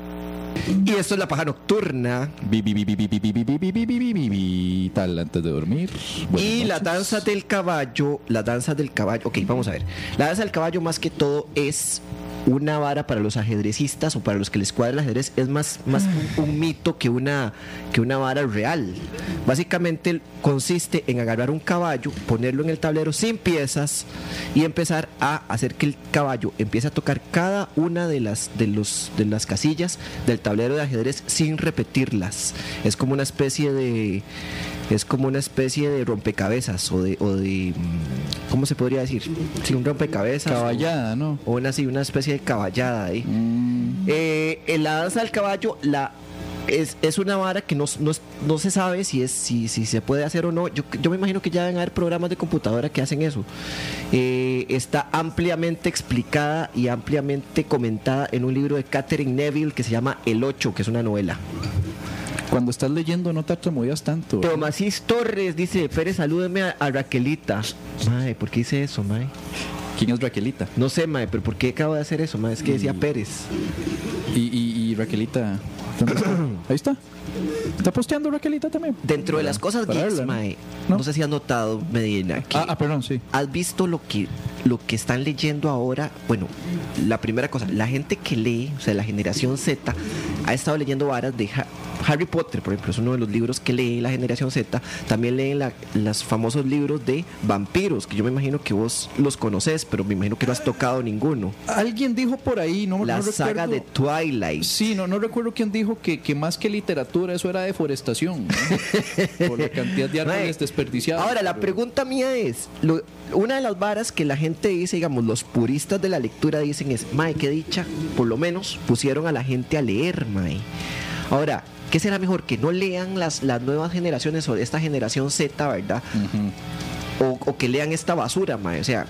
[SPEAKER 3] Y esto es La Paja Nocturna.
[SPEAKER 1] bibi bibi bibi bibi bibi bibi Tal antes de dormir.
[SPEAKER 3] Y la danza del caballo. La danza del caballo. Ok, vamos a ver. La danza del caballo más que todo es una vara para los ajedrecistas o para los que les cuadra el ajedrez, es más, más un, mito que una, que una vara real. Básicamente consiste en agarrar un caballo, ponerlo en el tablero sin piezas y empezar a hacer que el caballo empiece a tocar cada una de las, de los, de las casillas del tablero de ajedrez sin repetirlas. Es como una especie de es como una especie de rompecabezas o de, o de mm, ¿cómo se podría decir? Sí, un rompecabezas. o-
[SPEAKER 1] Caballada, ¿no?
[SPEAKER 3] O una, así, una especie de caballada ahí.
[SPEAKER 1] Mm,
[SPEAKER 3] Eh, en la danza del caballo, la es, es una vara que no, no, no se sabe si es si, si se puede hacer o no. Yo, yo me imagino que ya deben haber programas de computadora que hacen eso. Eh, está ampliamente explicada y ampliamente comentada en un libro de Catherine Neville que se llama El 8, que es una novela.
[SPEAKER 1] Cuando estás leyendo no te atramoyas tanto.
[SPEAKER 3] Tomasís Torres dice, Pérez, salúdeme a, a Raquelita. Mae, ¿por qué hice eso, mae?
[SPEAKER 1] ¿Quién es Raquelita?
[SPEAKER 3] No sé, mae, pero ¿por qué acabo de hacer eso, mae? Es que decía
[SPEAKER 1] Mm.
[SPEAKER 3] Pérez.
[SPEAKER 1] Y, y, y Raquelita. Ahí está. ¿Está posteando Raquelita también?
[SPEAKER 3] Dentro de las cosas
[SPEAKER 1] Para
[SPEAKER 3] geeks,
[SPEAKER 1] verla, ¿no?
[SPEAKER 3] mae, no.
[SPEAKER 1] ¿No?
[SPEAKER 3] sé si has notado, Medina, que
[SPEAKER 1] Ah, ah, perdón, sí.
[SPEAKER 3] has visto lo que, lo que están leyendo ahora. Bueno, la primera cosa, la gente que lee, o sea, la generación Z, ha estado leyendo varas de Ha- Harry Potter, por ejemplo, es uno de los libros que lee la generación Z. También leen la- los famosos libros de vampiros, que yo me imagino que vos los conoces, pero me imagino que no has tocado ninguno.
[SPEAKER 1] Alguien dijo por ahí, no,
[SPEAKER 3] La
[SPEAKER 1] no
[SPEAKER 3] saga
[SPEAKER 1] recuerdo-
[SPEAKER 3] de Twilight.
[SPEAKER 1] Sí, no, no recuerdo quién dijo que, que más que literatura eso era deforestación. ¿no? Por la cantidad de árboles desperdiciados.
[SPEAKER 3] Ahora, la
[SPEAKER 1] pero-
[SPEAKER 3] pregunta mía es, lo- una de las varas que la gente dice, digamos, los puristas de la lectura dicen es, Mae, qué dicha, por lo menos pusieron a la gente a leer, Mae. Ahora, ¿qué será mejor? Que no lean las, las nuevas generaciones o esta generación Z, ¿verdad? O, o que lean esta basura, Mae. O sea,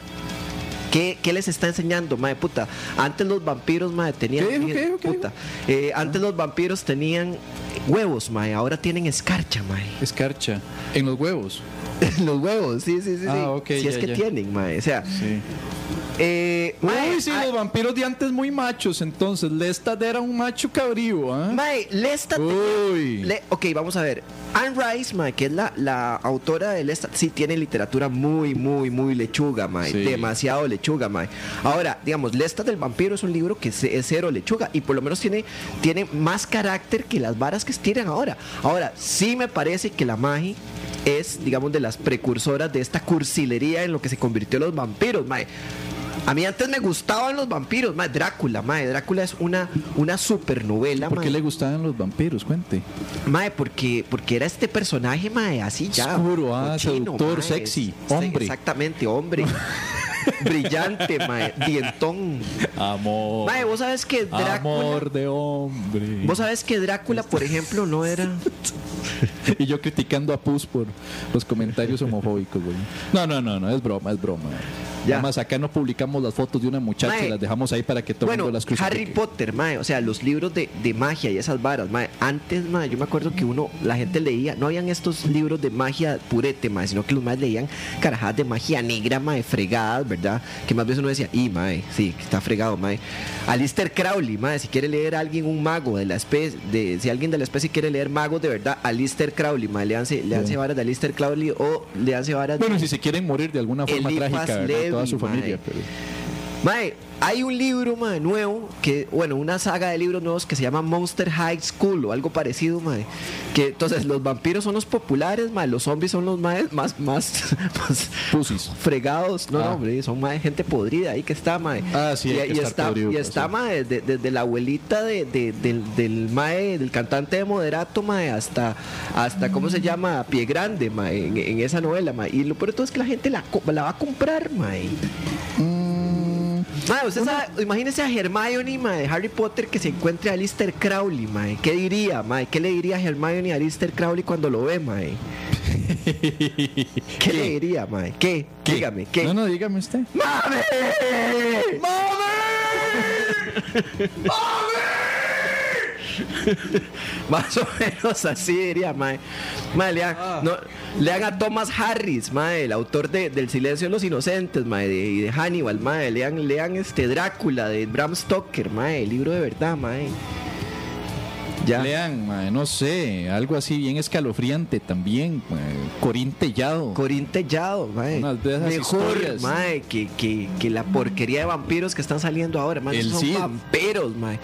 [SPEAKER 3] ¿Qué, qué les está enseñando, mae puta? Antes los vampiros, mae, tenían.
[SPEAKER 1] ¿Qué dijo, qué dijo,
[SPEAKER 3] puta. Eh, antes los vampiros tenían huevos, mae. Ahora tienen escarcha, mae.
[SPEAKER 1] Escarcha. En los huevos.
[SPEAKER 3] los huevos, sí, sí, sí. sí.
[SPEAKER 1] Ah, ok,
[SPEAKER 3] si
[SPEAKER 1] ya,
[SPEAKER 3] es que
[SPEAKER 1] ya.
[SPEAKER 3] tienen, mae. O sea,
[SPEAKER 1] Sí.
[SPEAKER 3] Eh, mae,
[SPEAKER 1] Uy, sí,
[SPEAKER 3] ay-
[SPEAKER 1] los vampiros de antes muy machos. Entonces, Lestat era un macho cabrío, ¿ah?
[SPEAKER 3] mae, Lestat.
[SPEAKER 1] Uy.
[SPEAKER 3] Le- ok, vamos a ver. Anne Rice, mae, que es la, la autora de Lestat, sí tiene literatura muy, muy, muy lechuga, mae.
[SPEAKER 1] Sí.
[SPEAKER 3] Demasiado lechuga, mae. Ahora, digamos, Lestat del vampiro es un libro que es, cero lechuga y por lo menos tiene, tiene más carácter que las varas que tiran ahora. Ahora, sí me parece que la magia es, digamos, de las precursoras de esta cursilería en lo que se convirtió los vampiros, mae. A mí antes me gustaban los vampiros, mae. Drácula, mae. Drácula es una, una supernovela,
[SPEAKER 1] ¿Por qué le gustaban los vampiros? Cuente.
[SPEAKER 3] Mae, porque, porque era este personaje, mae, así ya.
[SPEAKER 1] Oscuro, ah,
[SPEAKER 3] cochino,
[SPEAKER 1] seductor,
[SPEAKER 3] mae,
[SPEAKER 1] sexy, hombre.
[SPEAKER 3] Exactamente, hombre. Brillante, mae, dientón.
[SPEAKER 1] Amor.
[SPEAKER 3] Mae, vos sabes que Drácula.
[SPEAKER 1] Amor de hombre.
[SPEAKER 3] Vos sabes que Drácula, por ejemplo, no era.
[SPEAKER 1] Y yo criticando a Pus por los comentarios homofóbicos, güey. No, no, no, no, es broma, es broma.
[SPEAKER 3] Ya.
[SPEAKER 1] Además, acá no publicamos las fotos de una muchacha
[SPEAKER 3] Mae.
[SPEAKER 1] y las dejamos ahí para que todo
[SPEAKER 3] Bueno,
[SPEAKER 1] mundo las crucifique.
[SPEAKER 3] Harry Potter, mae, o sea, los libros de, de magia y esas varas, mae. Antes, mae, yo me acuerdo que uno, la gente leía, no habían estos libros de magia purete, mae, sino que los más leían carajadas de magia negra, mae, fregadas, ¿verdad? Que más veces uno decía, y mae, sí, está fregado, mae. Alistair Crowley, mae, si quiere leer a alguien un mago de la especie, de, si alguien de la especie quiere leer magos de verdad, Alistair Crowley, mae, leanse, leanse varas de Alistair Crowley o leanse varas
[SPEAKER 1] Bueno,
[SPEAKER 3] de...
[SPEAKER 1] si se quieren morir de alguna forma trágica, ¿verdad? Toda su familia. Pero...
[SPEAKER 3] Mae, hay un libro, mae, nuevo, que, bueno, una saga de libros nuevos que se llama Monster High School o algo parecido, mae. Que entonces los vampiros son los populares, mae, los zombies son los mae, más, más, más
[SPEAKER 1] Pusis.
[SPEAKER 3] fregados. No,
[SPEAKER 1] Ah.
[SPEAKER 3] no, hombre, son mae, gente podrida ahí que está, mae.
[SPEAKER 1] Ah, sí,
[SPEAKER 3] y,
[SPEAKER 1] hay que
[SPEAKER 3] y está,
[SPEAKER 1] podrido,
[SPEAKER 3] y está,
[SPEAKER 1] sí.
[SPEAKER 3] mae, desde, desde la abuelita de, de- del, del mae, del cantante de moderato, mae, hasta, hasta ¿cómo se llama? Pie Grande, mae, en, en esa novela, mae. Y lo peor de todo es que la gente la, la va a comprar, mae. Mae, usted sabe, imagínese a Hermione, mae, de Harry Potter que se encuentre a Alistair Crowley, mae. ¿Qué diría, mae? ¿Qué le diría a Hermione a Alistair Crowley cuando lo ve, mae? ¿Qué, le diría, mae? ¿Qué? Dígame, ¿qué?
[SPEAKER 1] No, no, dígame usted.
[SPEAKER 3] ¡Mame! Más o menos así diría, mae. Mae, lean, no, lean a Thomas Harris, mae, el autor de, del Silencio de los Inocentes, mae, de, y de Hannibal, mae. Lean, lean este Drácula de Bram Stoker, mae, el libro de verdad, mae. Ya.
[SPEAKER 1] Lean, mae, no sé, algo así bien escalofriante también. mae. Corín Tellado.
[SPEAKER 3] Corín Tellado, mae. Mejor, mae, que, que, que la porquería de vampiros que están saliendo ahora, mae.
[SPEAKER 1] El
[SPEAKER 3] Esos
[SPEAKER 1] Cid.
[SPEAKER 3] son vampiros, mae.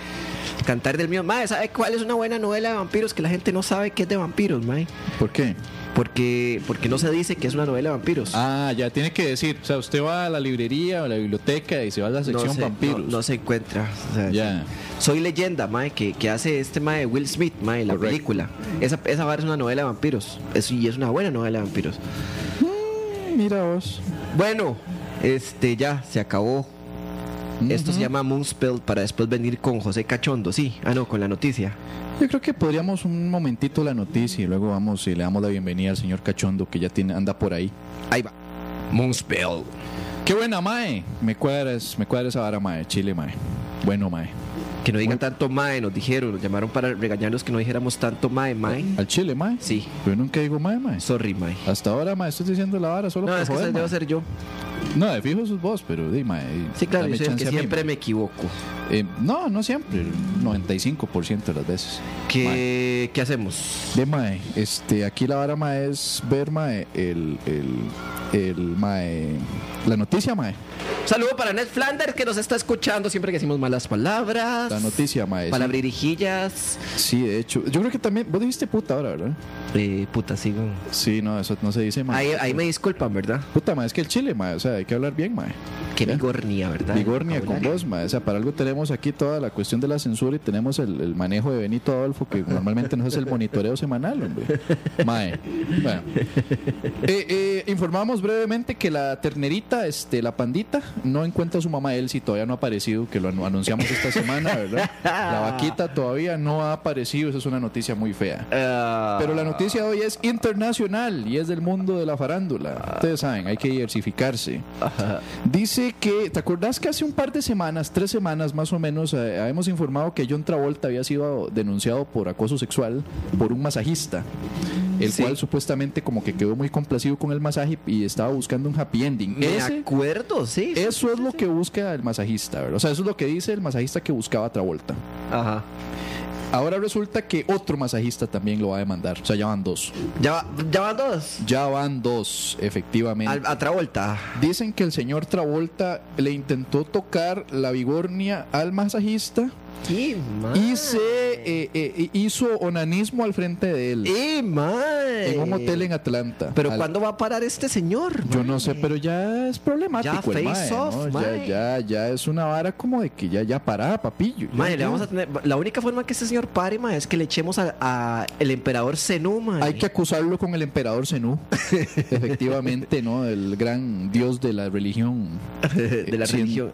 [SPEAKER 3] Cantar del mío, mae. ¿Sabe cuál es una buena novela de vampiros que la gente no sabe que es de vampiros, mae?
[SPEAKER 1] ¿Por qué?
[SPEAKER 3] Porque, porque no se dice que es una novela de vampiros.
[SPEAKER 1] Ah, ya tiene que decir. O sea, usted va a la librería o a la biblioteca y se va a la
[SPEAKER 3] no
[SPEAKER 1] sección
[SPEAKER 3] se,
[SPEAKER 1] vampiros.
[SPEAKER 3] No, no se encuentra. o sea,
[SPEAKER 1] Ya.
[SPEAKER 3] Soy leyenda, mae, que, que hace este mae Will Smith, mae, la película. Esa, esa vara es una novela de vampiros. Es, y es una buena novela de vampiros.
[SPEAKER 1] Mira vos.
[SPEAKER 3] Bueno, este ya se acabó. Esto se llama Moonspell para después venir con José Cachondo, sí. Ah, no, con la noticia.
[SPEAKER 1] Yo creo que podríamos un momentito la noticia y luego vamos y le damos la bienvenida al señor Cachondo que ya tiene, anda por ahí.
[SPEAKER 3] Ahí va. Moonspell.
[SPEAKER 1] Qué buena, Mae. Me cuadras, me cuadra esa vara, Mae. Chile, Mae. Bueno, Mae.
[SPEAKER 3] Que no digan tanto mae, nos dijeron, nos llamaron para regañarnos que no dijéramos tanto mae, mae.
[SPEAKER 1] Al Chile, Mae.
[SPEAKER 3] Sí,
[SPEAKER 1] Yo nunca digo Mae, Mae.
[SPEAKER 3] sorry, mae.
[SPEAKER 1] Hasta ahora, Mae, estoy diciendo la vara solo
[SPEAKER 3] No,
[SPEAKER 1] por
[SPEAKER 3] es que
[SPEAKER 1] joder,
[SPEAKER 3] ese debo ser yo.
[SPEAKER 1] No, de fijo sus vos, pero di, mae,
[SPEAKER 3] Sí, claro,
[SPEAKER 1] dame
[SPEAKER 3] yo soy el
[SPEAKER 1] chance
[SPEAKER 3] que
[SPEAKER 1] mí,
[SPEAKER 3] siempre me equivoco.
[SPEAKER 1] Eh, no, no siempre, el 95% de las veces.
[SPEAKER 3] ¿Qué, ¿qué hacemos?
[SPEAKER 1] De mae, este, aquí la vara mae es ver mae el, el, el mae, la noticia mae,
[SPEAKER 3] saludo para Ned Flanders que nos está escuchando siempre que decimos malas palabras.
[SPEAKER 1] la noticia mae. sí.
[SPEAKER 3] Palabrerijillas.
[SPEAKER 1] Sí, de hecho, yo creo que también, vos dijiste puta ahora, ¿verdad?
[SPEAKER 3] Eh, puta, sí. güey.
[SPEAKER 1] Sí, no, eso no se dice mae.
[SPEAKER 3] Ahí, ahí me disculpan, ¿verdad?
[SPEAKER 1] Puta es que el chile mae, o sea, hay que hablar bien mae.
[SPEAKER 3] Qué vigornia, ¿verdad?
[SPEAKER 1] Vigornia con vos, mae. O sea, para algo tenemos aquí toda la cuestión de la censura y tenemos el, el manejo de Benito Adolfo, que normalmente no es el monitoreo semanal, hombre. Mae. Bueno. Eh, eh, informamos brevemente que la ternerita, este, la pandita, no encuentra a su mamá Elsie, todavía no ha aparecido, que lo anu- anunciamos esta semana, ¿verdad? La vaquita todavía no ha aparecido, esa es una noticia muy fea.
[SPEAKER 3] Ah,
[SPEAKER 1] Pero la noticia de hoy es internacional y es del mundo de la farándula. Ustedes saben, hay que diversificarse. Dice que, ¿te acordás que hace un par de semanas, tres semanas más o menos, eh, hemos informado que John Travolta había sido denunciado por acoso sexual por un masajista, el
[SPEAKER 3] Sí.
[SPEAKER 1] cual supuestamente como que quedó muy complacido con el masaje y estaba buscando un happy ending.
[SPEAKER 3] Me
[SPEAKER 1] Ese-
[SPEAKER 3] acuerdo, sí.
[SPEAKER 1] eso es lo que busca el masajista, ¿verdad? O sea, eso es lo que dice el masajista que buscaba a Travolta.
[SPEAKER 3] Ajá.
[SPEAKER 1] Ahora resulta que otro masajista también lo va a demandar. O sea, ya van dos.
[SPEAKER 3] ¿Ya, va- ya van dos?
[SPEAKER 1] Ya van dos, efectivamente.
[SPEAKER 3] Al- a Travolta.
[SPEAKER 1] Dicen que el señor Travolta le intentó tocar la vigornia al masajista
[SPEAKER 3] ¡Qué
[SPEAKER 1] se eh, eh, hizo onanismo al frente de él
[SPEAKER 3] ¡Eh, mal!
[SPEAKER 1] en un hotel en Atlanta.
[SPEAKER 3] ¿Pero
[SPEAKER 1] Al-
[SPEAKER 3] cuándo va a parar este señor?
[SPEAKER 1] Yo no sé, pero ya es problemático
[SPEAKER 3] Ya
[SPEAKER 1] el
[SPEAKER 3] face
[SPEAKER 1] mae,
[SPEAKER 3] off,
[SPEAKER 1] ¿no? Ya,
[SPEAKER 3] mae.
[SPEAKER 1] ya, ya es una vara como de que ya, ya pará, papillo. Ya,
[SPEAKER 3] Mae, le
[SPEAKER 1] ya.
[SPEAKER 3] vamos a tener. La única forma que este señor pare, mae, es que le echemos a, a el emperador Zenú, mae.
[SPEAKER 1] Hay que acusarlo con el emperador Zenú. Efectivamente, ¿no? El gran dios de la religión.
[SPEAKER 3] de la
[SPEAKER 1] eh,
[SPEAKER 3] religión.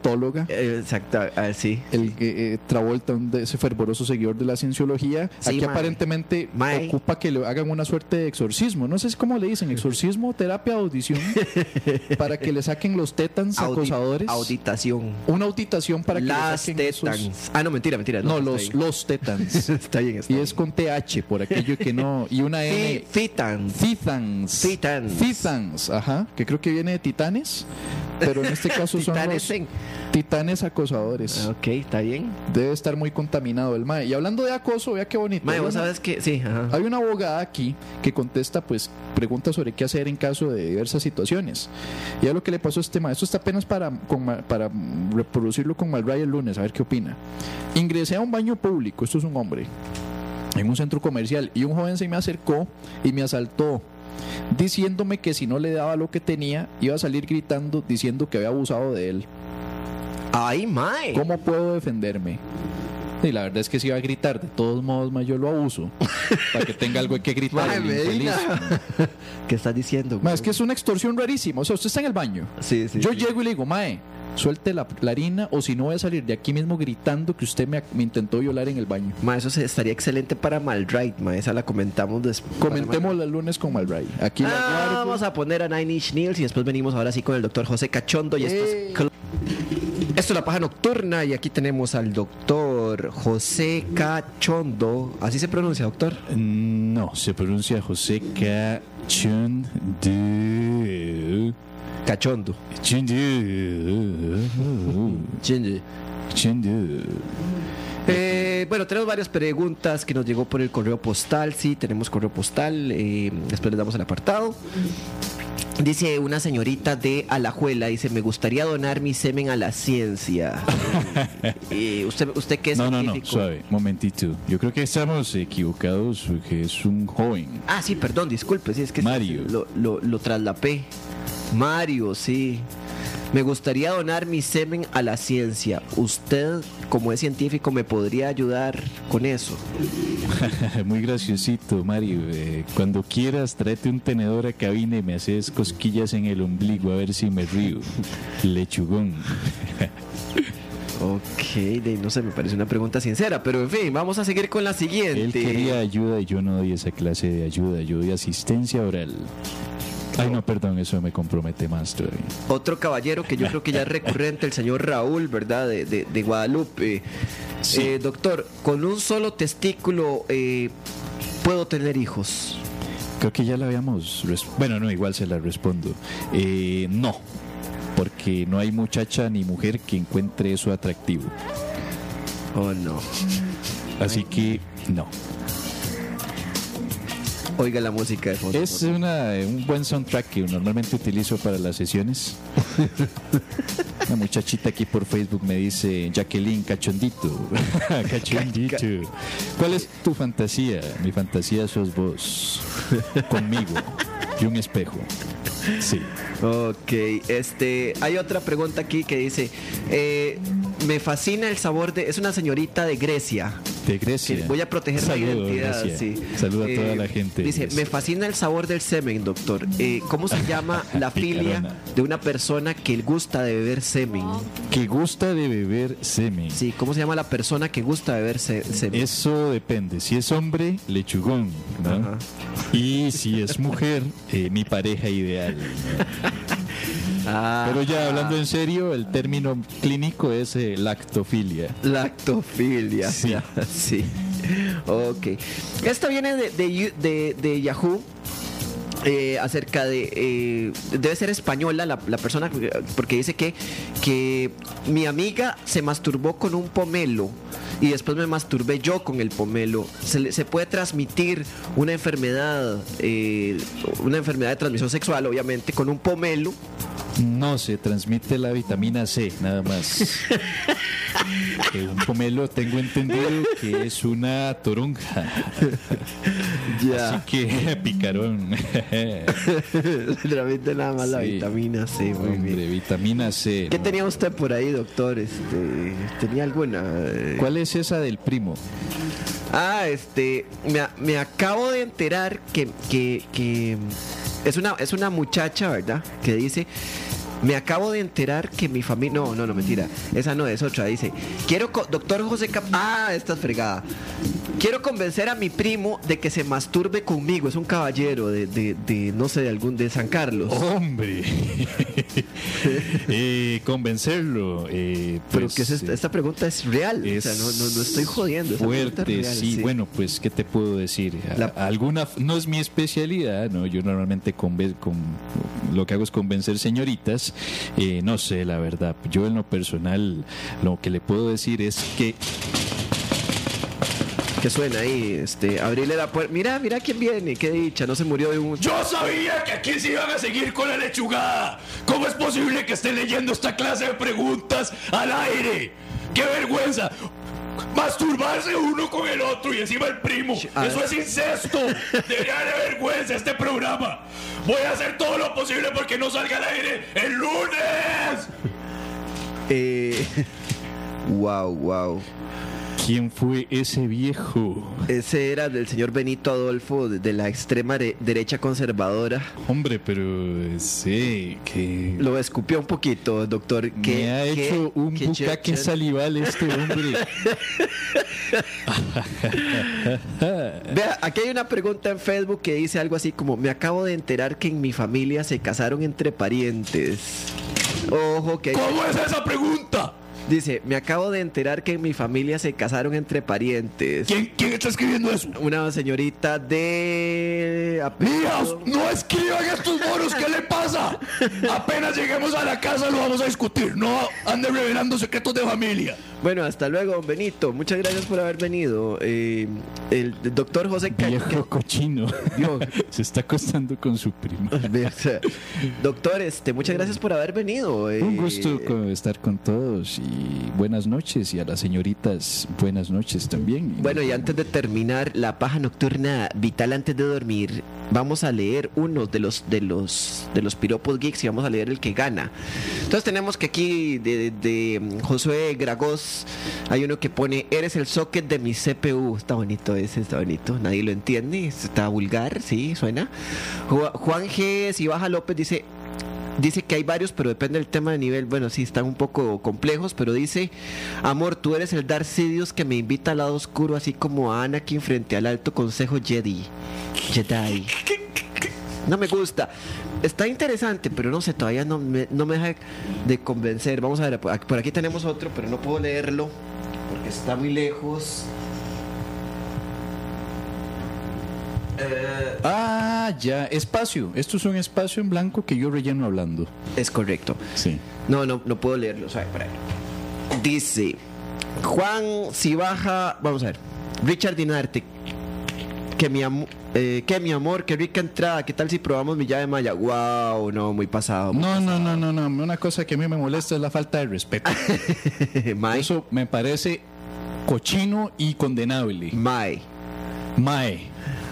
[SPEAKER 3] Exacto, ah, sí.
[SPEAKER 1] el eh, eh, un de- ese fervoroso seguidor de la cienciología,
[SPEAKER 3] Sí,
[SPEAKER 1] aquí
[SPEAKER 3] mae.
[SPEAKER 1] aparentemente
[SPEAKER 3] Mae.
[SPEAKER 1] ocupa que le hagan una suerte de exorcismo. No sé cómo le dicen, exorcismo, terapia, audición, para que le saquen los tetans
[SPEAKER 3] Audi-
[SPEAKER 1] acosadores.
[SPEAKER 3] Auditación.
[SPEAKER 1] Una auditación para que
[SPEAKER 3] Las
[SPEAKER 1] le saquen esos-
[SPEAKER 3] tetans. Ah, no, mentira, mentira.
[SPEAKER 1] No, los, los tetans.
[SPEAKER 3] está bien, está
[SPEAKER 1] y
[SPEAKER 3] bien.
[SPEAKER 1] es con TH, por aquello que no. Y una N.
[SPEAKER 3] Fitans.
[SPEAKER 1] Titans.
[SPEAKER 3] Titans.
[SPEAKER 1] Titans, ajá. Que creo que viene de titanes. Pero en este caso son
[SPEAKER 3] Titanes
[SPEAKER 1] los
[SPEAKER 3] en-
[SPEAKER 1] titanes acosadores.
[SPEAKER 3] Ok, está bien.
[SPEAKER 1] Debe estar muy contaminado el mae. Y hablando de acoso, vea qué bonito.
[SPEAKER 3] Mae, vos
[SPEAKER 1] una-
[SPEAKER 3] sabes que. Sí, ajá.
[SPEAKER 1] Hay una abogada aquí que contesta, pues, preguntas sobre qué hacer en caso de diversas situaciones. Y a lo que le pasó a este mae, esto está apenas para, con para reproducirlo con Malray el lunes, a ver qué opina. Ingresé a un baño público, esto es un hombre, en un centro comercial, y un joven se me acercó y me asaltó. Diciéndome que si no le daba lo que tenía, iba a salir gritando diciendo que había abusado de él.
[SPEAKER 3] Ay, mae.
[SPEAKER 1] ¿Cómo puedo defenderme? Y la verdad es que si va a gritar, de todos modos, ma, yo lo abuso. para que tenga algo que gritar.
[SPEAKER 3] Mae,
[SPEAKER 1] el infeliz.
[SPEAKER 3] Medina. ¿Qué estás diciendo?
[SPEAKER 1] Ma, es que es una extorsión rarísima. O sea, usted está en el baño.
[SPEAKER 3] Sí, sí.
[SPEAKER 1] yo
[SPEAKER 3] sí.
[SPEAKER 1] llego y le digo, Mae, suelte la, la harina o si no voy a salir de aquí mismo gritando que usted me, me intentó violar en el baño.
[SPEAKER 3] Ma, eso se- estaría excelente para Malride, ma. Esa la comentamos después.
[SPEAKER 1] Comentemos el lunes con Malray. Aquí la
[SPEAKER 3] Ah,
[SPEAKER 1] guardo.
[SPEAKER 3] vamos a poner a Nine Inch Nails y después venimos ahora sí con el doctor José Cachondo y esto es esto es la paja nocturna y aquí tenemos al doctor José Cachondo. Así se pronuncia, doctor.
[SPEAKER 6] No, se pronuncia José Cachón de.
[SPEAKER 3] Cachondo. Eh, bueno, tenemos varias preguntas que nos llegó por el correo postal. Sí, tenemos correo postal. eh, después les damos el apartado. Dice una señorita de Alajuela, dice, me gustaría donar mi semen a la ciencia. Eh, ¿usted, ¿Usted qué es
[SPEAKER 6] No, no, no, suave, momentito. Yo creo que estamos equivocados porque es un joven.
[SPEAKER 3] Ah, sí, perdón, disculpe, sí, es que
[SPEAKER 6] Mario.
[SPEAKER 3] Lo, lo, lo traslapé. Mario, sí. Me gustaría donar mi semen a la ciencia. ¿Usted, como es científico, me podría ayudar con eso?
[SPEAKER 6] Muy graciosito, Mario. Eh, cuando quieras, tráete un tenedor a cabina y me haces cosquillas en el ombligo a ver si me río. Lechugón.
[SPEAKER 3] Ok, de- no sé, me parece una pregunta sincera, pero en fin, vamos a seguir con la siguiente.
[SPEAKER 6] Él quería ayuda y yo no doy esa clase de ayuda. Yo doy asistencia oral. Ay, no, perdón, eso me compromete más todavía.
[SPEAKER 3] Otro caballero que yo creo que ya es recurrente, el señor Raúl, ¿verdad? De, de- de Guadalupe.
[SPEAKER 6] Sí.
[SPEAKER 3] Eh, doctor, con un solo testículo eh, puedo tener hijos.
[SPEAKER 6] Creo que ya la habíamos. Bueno, no, igual se la respondo. Eh, no.
[SPEAKER 1] porque no hay muchacha ni mujer que encuentre eso atractivo.
[SPEAKER 3] Oh, no.
[SPEAKER 1] Así que no.
[SPEAKER 3] Oiga la música de fondo.
[SPEAKER 1] Es una, un buen soundtrack que normalmente utilizo para las sesiones. Una muchachita aquí por Facebook me dice, Jacqueline, cachondito. cachondito. ¿Cuál es tu fantasía? Mi fantasía sos vos. Conmigo. Y un espejo. Sí.
[SPEAKER 3] Ok, este, hay otra pregunta aquí que dice, eh, me fascina el sabor de, es una señorita de Grecia.
[SPEAKER 1] De Grecia.
[SPEAKER 3] que voy a proteger
[SPEAKER 1] Saludo,
[SPEAKER 3] la identidad.
[SPEAKER 1] Grecia.
[SPEAKER 3] sí.
[SPEAKER 1] Saluda a toda
[SPEAKER 3] Eh,
[SPEAKER 1] la gente.
[SPEAKER 3] Dice, me fascina el sabor del semen, doctor. Eh, ¿Cómo se llama la filia de una persona que gusta de beber semen?
[SPEAKER 1] Que gusta de beber semen.
[SPEAKER 3] Sí, ¿cómo se llama la persona que gusta de beber se- semen?
[SPEAKER 1] Eso depende. Si es hombre, lechugón. ¿no? Y si es mujer, eh, mi pareja ideal. ¿no?
[SPEAKER 3] Ah,
[SPEAKER 1] Pero ya hablando en serio, el término clínico es eh, lactofilia.
[SPEAKER 3] Lactofilia.
[SPEAKER 1] Sí.
[SPEAKER 3] sí. Ok. Esto viene de, de de- de Yahoo. eh, acerca de eh, debe ser española la, la persona porque- dice que que mi amiga se masturbó con un pomelo y después me masturbé yo con el pomelo se, se puede transmitir una enfermedad eh, una enfermedad de transmisión sexual obviamente con un pomelo
[SPEAKER 1] No se transmite la vitamina C, nada más. Eh, un pomelo tengo entendido que es una toronja. Así que picarón.
[SPEAKER 3] transmite nada más la
[SPEAKER 1] Sí.
[SPEAKER 3] vitamina C muy bien
[SPEAKER 1] Hombre, vitamina C.
[SPEAKER 3] ¿Qué
[SPEAKER 1] ¿no?
[SPEAKER 3] tenía usted por ahí, doctor? Este, ¿Tenía alguna? eh?
[SPEAKER 1] ¿Cuál es esa del primo?
[SPEAKER 3] Ah, este, me, me acabo de enterar que, que, que es, una, es una muchacha, ¿verdad? Que dice, me acabo de enterar que mi familia... No, no, no, mentira. Esa no es otra. Dice, quiero... co- Doctor José Cap... Ah, esta es fregada. Quiero convencer a mi primo de que se masturbe conmigo. Es un caballero de, de, de, no sé, de algún... de San Carlos.
[SPEAKER 1] Hombre. Eh, convencerlo. eh,
[SPEAKER 3] Pero
[SPEAKER 1] pues,
[SPEAKER 3] que es esta,
[SPEAKER 1] eh,
[SPEAKER 3] esta pregunta es real.
[SPEAKER 1] Es
[SPEAKER 3] o sea, no, no, no estoy jodiendo.
[SPEAKER 1] Fuerte,
[SPEAKER 3] real,
[SPEAKER 1] sí. Bueno, pues, ¿qué te puedo decir?
[SPEAKER 3] La-
[SPEAKER 1] Alguna, no es mi especialidad, ¿no? Yo normalmente conven- con, lo que hago es convencer señoritas. Eh, no sé, la verdad. Yo en lo personal, lo que le puedo decir es que
[SPEAKER 3] que suena ahí, este, abrirle la puerta. Mira, mira quién viene, qué dicha, no se murió de un.
[SPEAKER 5] Yo sabía que aquí se iban a seguir con la lechugada. ¿Cómo es posible que estén leyendo esta clase de preguntas al aire? ¡Qué vergüenza! Masturbarse uno con el otro y encima el primo.
[SPEAKER 3] Ah.
[SPEAKER 5] Eso es incesto. Debería de vergüenza este programa. Voy a hacer todo lo posible porque no salga al aire el lunes.
[SPEAKER 3] Eh, wow, wow.
[SPEAKER 1] ¿Quién fue ese viejo?
[SPEAKER 3] Ese era del señor Benito Adolfo, de, la extrema de- derecha conservadora.
[SPEAKER 1] Hombre, pero eh, sé que
[SPEAKER 3] Lo escupió un poquito, doctor.
[SPEAKER 1] me
[SPEAKER 3] ¿Qué-
[SPEAKER 1] ha hecho un
[SPEAKER 3] qué
[SPEAKER 1] bucaque salival este hombre.
[SPEAKER 3] Vea, aquí hay una pregunta en Facebook que dice algo así como: Me acabo de enterar que en mi familia se casaron entre parientes. Ojo, que
[SPEAKER 5] ¿Cómo es esa pregunta?
[SPEAKER 3] Dice: Me acabo de enterar que en mi familia se casaron entre parientes.
[SPEAKER 5] ¿Quién, quién está escribiendo eso?
[SPEAKER 3] Una señorita de. Apellido-
[SPEAKER 5] no escriban estos moros, ¿qué le pasa? Apenas lleguemos a la casa lo vamos a discutir, no ande revelando secretos de familia.
[SPEAKER 3] Bueno, hasta luego, don Benito. Muchas gracias por haber venido. Eh, el doctor José Ca-
[SPEAKER 1] viejo cochino.
[SPEAKER 3] Dios.
[SPEAKER 1] Se está acostando con su prima.
[SPEAKER 3] Doctor, este, muchas gracias por haber venido. eh,
[SPEAKER 1] Un gusto co- estar con todos y buenas noches y a las señoritas buenas noches también.
[SPEAKER 3] Bueno, y antes de terminar la paja nocturna vital antes de dormir, vamos a leer uno de los de los de los piropos geeks y vamos a leer el que gana. Entonces tenemos que aquí de, de Josué Gragos hay uno que pone eres el socket de mi CPU. Está bonito ese, está bonito. Nadie lo entiende, está vulgar, sí, suena. Ju- Juan G. Baja López dice Dice que hay varios, pero depende del tema de nivel. Bueno, sí, están un poco complejos, pero dice, amor, tú eres el Darth Sidious que me invita al lado oscuro, así como a Anakin frente al alto consejo Jedi. Jedi. No me gusta. Está interesante, pero no sé, todavía no me, deja de convencer. Vamos a ver, por aquí tenemos otro, pero no puedo leerlo porque está muy lejos.
[SPEAKER 1] Ah, ya, espacio. Esto es un espacio en blanco que yo relleno hablando.
[SPEAKER 3] Es correcto.
[SPEAKER 1] Sí.
[SPEAKER 3] No, no, no puedo leerlo. Suave, para. Dice Juan, si baja. Vamos a ver. Richard Dinarte. Que mi, eh, que mi amor, qué rica entrada. ¿Qué tal si probamos mi llave maya? Wow, no, muy pasado. muy
[SPEAKER 1] No, no, no, no, no. Una cosa que a mí me molesta es la falta de respeto.
[SPEAKER 3] pasado.
[SPEAKER 1] Eso me parece cochino y condenable.
[SPEAKER 3] Mae.
[SPEAKER 1] Mae.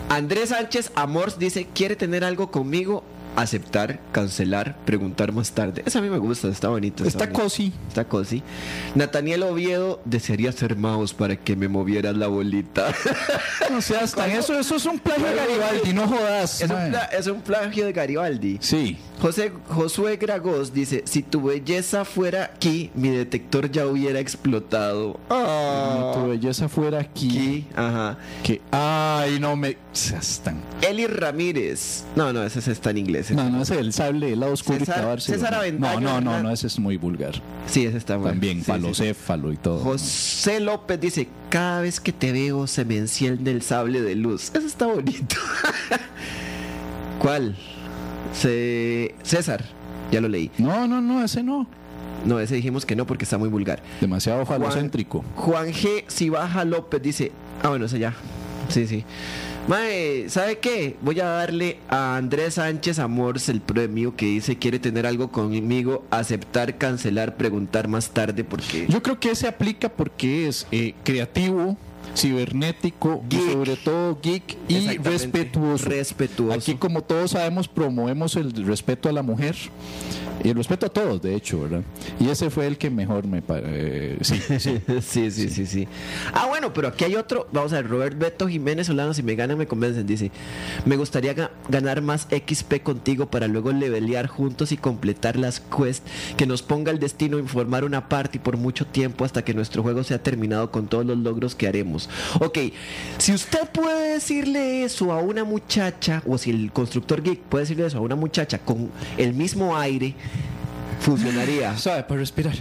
[SPEAKER 3] Andrés Sánchez Amors dice: ¿Quiere tener algo conmigo? Aceptar, cancelar, preguntar más tarde. Esa a mí me gusta, está bonito.
[SPEAKER 1] Está
[SPEAKER 3] bonito.
[SPEAKER 1] cosi.
[SPEAKER 3] Está cosi. Nathaniel Oviedo desearía ser mouse para que me movieras la bolita.
[SPEAKER 1] No seas tan eso, eso es un plagio de Garibaldi, no jodas.
[SPEAKER 3] es, un es un plagio de Garibaldi.
[SPEAKER 1] Sí.
[SPEAKER 3] José Josué Gragos dice: Si tu belleza fuera aquí, mi detector ya hubiera explotado. Ah,
[SPEAKER 1] Tu belleza fuera aquí.
[SPEAKER 3] aquí, ajá.
[SPEAKER 1] Que, ay, no me. Seas tan.
[SPEAKER 3] Eli Ramírez. No, no, ese está en inglés.
[SPEAKER 1] No, no, ese es el sable del lado oscuro
[SPEAKER 3] César-
[SPEAKER 1] y clavárselo.
[SPEAKER 3] César
[SPEAKER 1] No,
[SPEAKER 3] Avendaño,
[SPEAKER 1] no, no,
[SPEAKER 3] ¿verdad?
[SPEAKER 1] no, ese es muy vulgar.
[SPEAKER 3] Sí, ese está bueno.
[SPEAKER 1] También,
[SPEAKER 3] Sí, sí, sí.
[SPEAKER 1] falocéfalo y todo.
[SPEAKER 3] José López dice, cada vez que te veo se me enciende el sable de luz. Eso está bonito. ¿Cuál? Se... César, ya lo leí.
[SPEAKER 1] No, no, no, ese no.
[SPEAKER 3] No, ese dijimos que no porque está muy vulgar.
[SPEAKER 1] Demasiado falocéntrico.
[SPEAKER 3] Juan G. Sibaja López dice, ah, bueno, ese ya. Sí, sí. Mae, ¿sabe qué? Voy a darle a Andrés Sánchez Amors el premio que dice quiere tener algo conmigo, aceptar, cancelar, preguntar más tarde porque...
[SPEAKER 1] Yo creo que ese aplica porque es eh, creativo, cibernético
[SPEAKER 3] Geek.
[SPEAKER 1] sobre todo geek y respetuoso.
[SPEAKER 3] Respetuoso.
[SPEAKER 1] Aquí, como todos sabemos, promovemos el respeto a la mujer y respeto a todos, de hecho, ¿verdad? Y ese fue el que mejor me parece. sí, sí.
[SPEAKER 3] sí, sí, sí, sí. Ah, bueno, pero aquí hay otro. Vamos a ver, Robert Beto Jiménez Solano, si me ganan, me convencen. Dice: Me gustaría ganar más XP contigo para luego levelear juntos y completar las quests. Que nos ponga el destino en formar una party por mucho tiempo hasta que nuestro juego sea terminado con todos los logros que haremos. Ok, si usted puede decirle eso a una muchacha, o si el constructor geek puede decirle eso a una muchacha con el mismo aire, funcionaría.
[SPEAKER 1] Sabe, para respirar.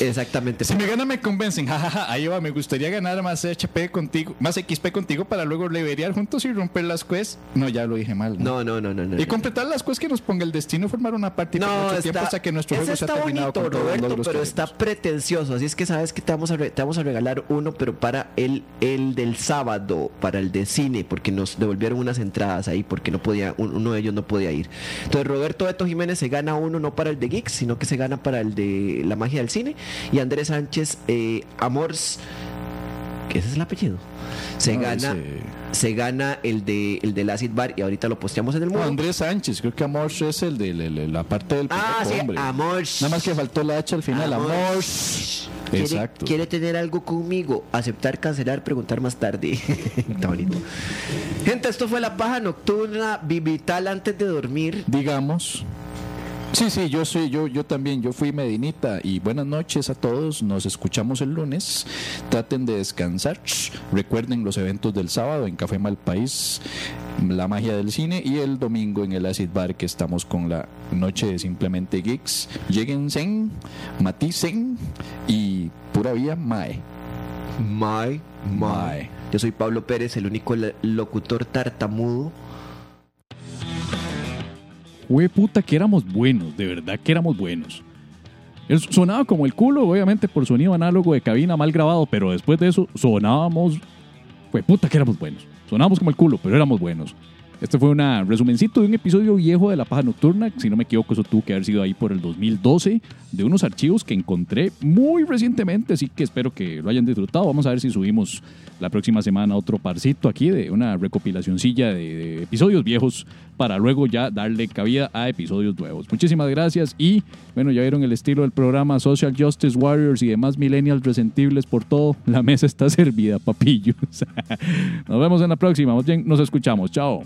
[SPEAKER 3] Exactamente.
[SPEAKER 1] Si me gana me convencen, ahí va, me gustaría ganar más HP contigo, más XP contigo para luego levelear juntos y romper las quests. No, ya lo dije mal.
[SPEAKER 3] No, no, no, no. no.
[SPEAKER 1] Y completar las quests que nos ponga el destino, formar una parte por
[SPEAKER 3] No,
[SPEAKER 1] mucho
[SPEAKER 3] está,
[SPEAKER 1] tiempo hasta que nuestro juego sea
[SPEAKER 3] está
[SPEAKER 1] terminado
[SPEAKER 3] bonito, Roberto, pero está pretencioso. Así es que sabes que te vamos a, re- te vamos a regalar uno, pero para el, el del sábado, para el de cine, porque nos devolvieron unas entradas ahí, porque no podía, un- uno de ellos no podía ir. Entonces Roberto Beto Jiménez se gana uno no para el de Geeks, sino que se gana para el de la magia del cine. Y Andrés Sánchez eh, Amors, que ese es el apellido, se
[SPEAKER 1] No,
[SPEAKER 3] gana.
[SPEAKER 1] ese-
[SPEAKER 3] Se gana el de el del Acid Bar y ahorita lo posteamos en el muro.
[SPEAKER 1] Andrés Sánchez, creo que Amor es el de la, parte del
[SPEAKER 3] Ah, sí,
[SPEAKER 1] hombre.
[SPEAKER 3] Amors.
[SPEAKER 1] Nada más que faltó la H al final,
[SPEAKER 3] Amor.
[SPEAKER 1] Amor.
[SPEAKER 3] ¿Quiere,
[SPEAKER 1] Exacto.
[SPEAKER 3] quiere tener algo conmigo? Aceptar, cancelar, preguntar más tarde. Está bonito. Gente, esto fue la paja nocturna vital antes de dormir.
[SPEAKER 1] Digamos. Sí, sí, yo soy, yo, yo también, yo fui Medinita y buenas noches a todos. Nos escuchamos el lunes. Traten de descansar. Recuerden los eventos del sábado en Café Mal País, la magia del cine y el domingo en el Acid Bar que estamos con la noche de simplemente geeks. Lléguense, maticen y pura vía Mae.
[SPEAKER 3] My,
[SPEAKER 1] Mae.
[SPEAKER 3] Yo soy Pablo Pérez, el único locutor tartamudo.
[SPEAKER 6] Güey, puta, que éramos buenos, de verdad que éramos buenos. Sonaba como el culo, obviamente, por sonido análogo de cabina mal grabado, pero después de eso sonábamos. Güey, puta, que éramos buenos. Sonábamos como el culo, pero éramos buenos. Este fue un resumencito de un episodio viejo de La Paja Nocturna. Si no me equivoco, eso tuvo que haber sido ahí por el 2012, de unos archivos que encontré muy recientemente, así que espero que lo hayan disfrutado. Vamos a ver si subimos la próxima semana otro parcito aquí de una recopilacioncilla de, de episodios viejos para luego ya darle cabida a episodios nuevos. Muchísimas gracias y bueno, ya vieron el estilo del programa Social Justice Warriors y demás millennials resentibles por todo. La mesa está servida, papillos. Nos vemos en la próxima. Nos escuchamos. Chao.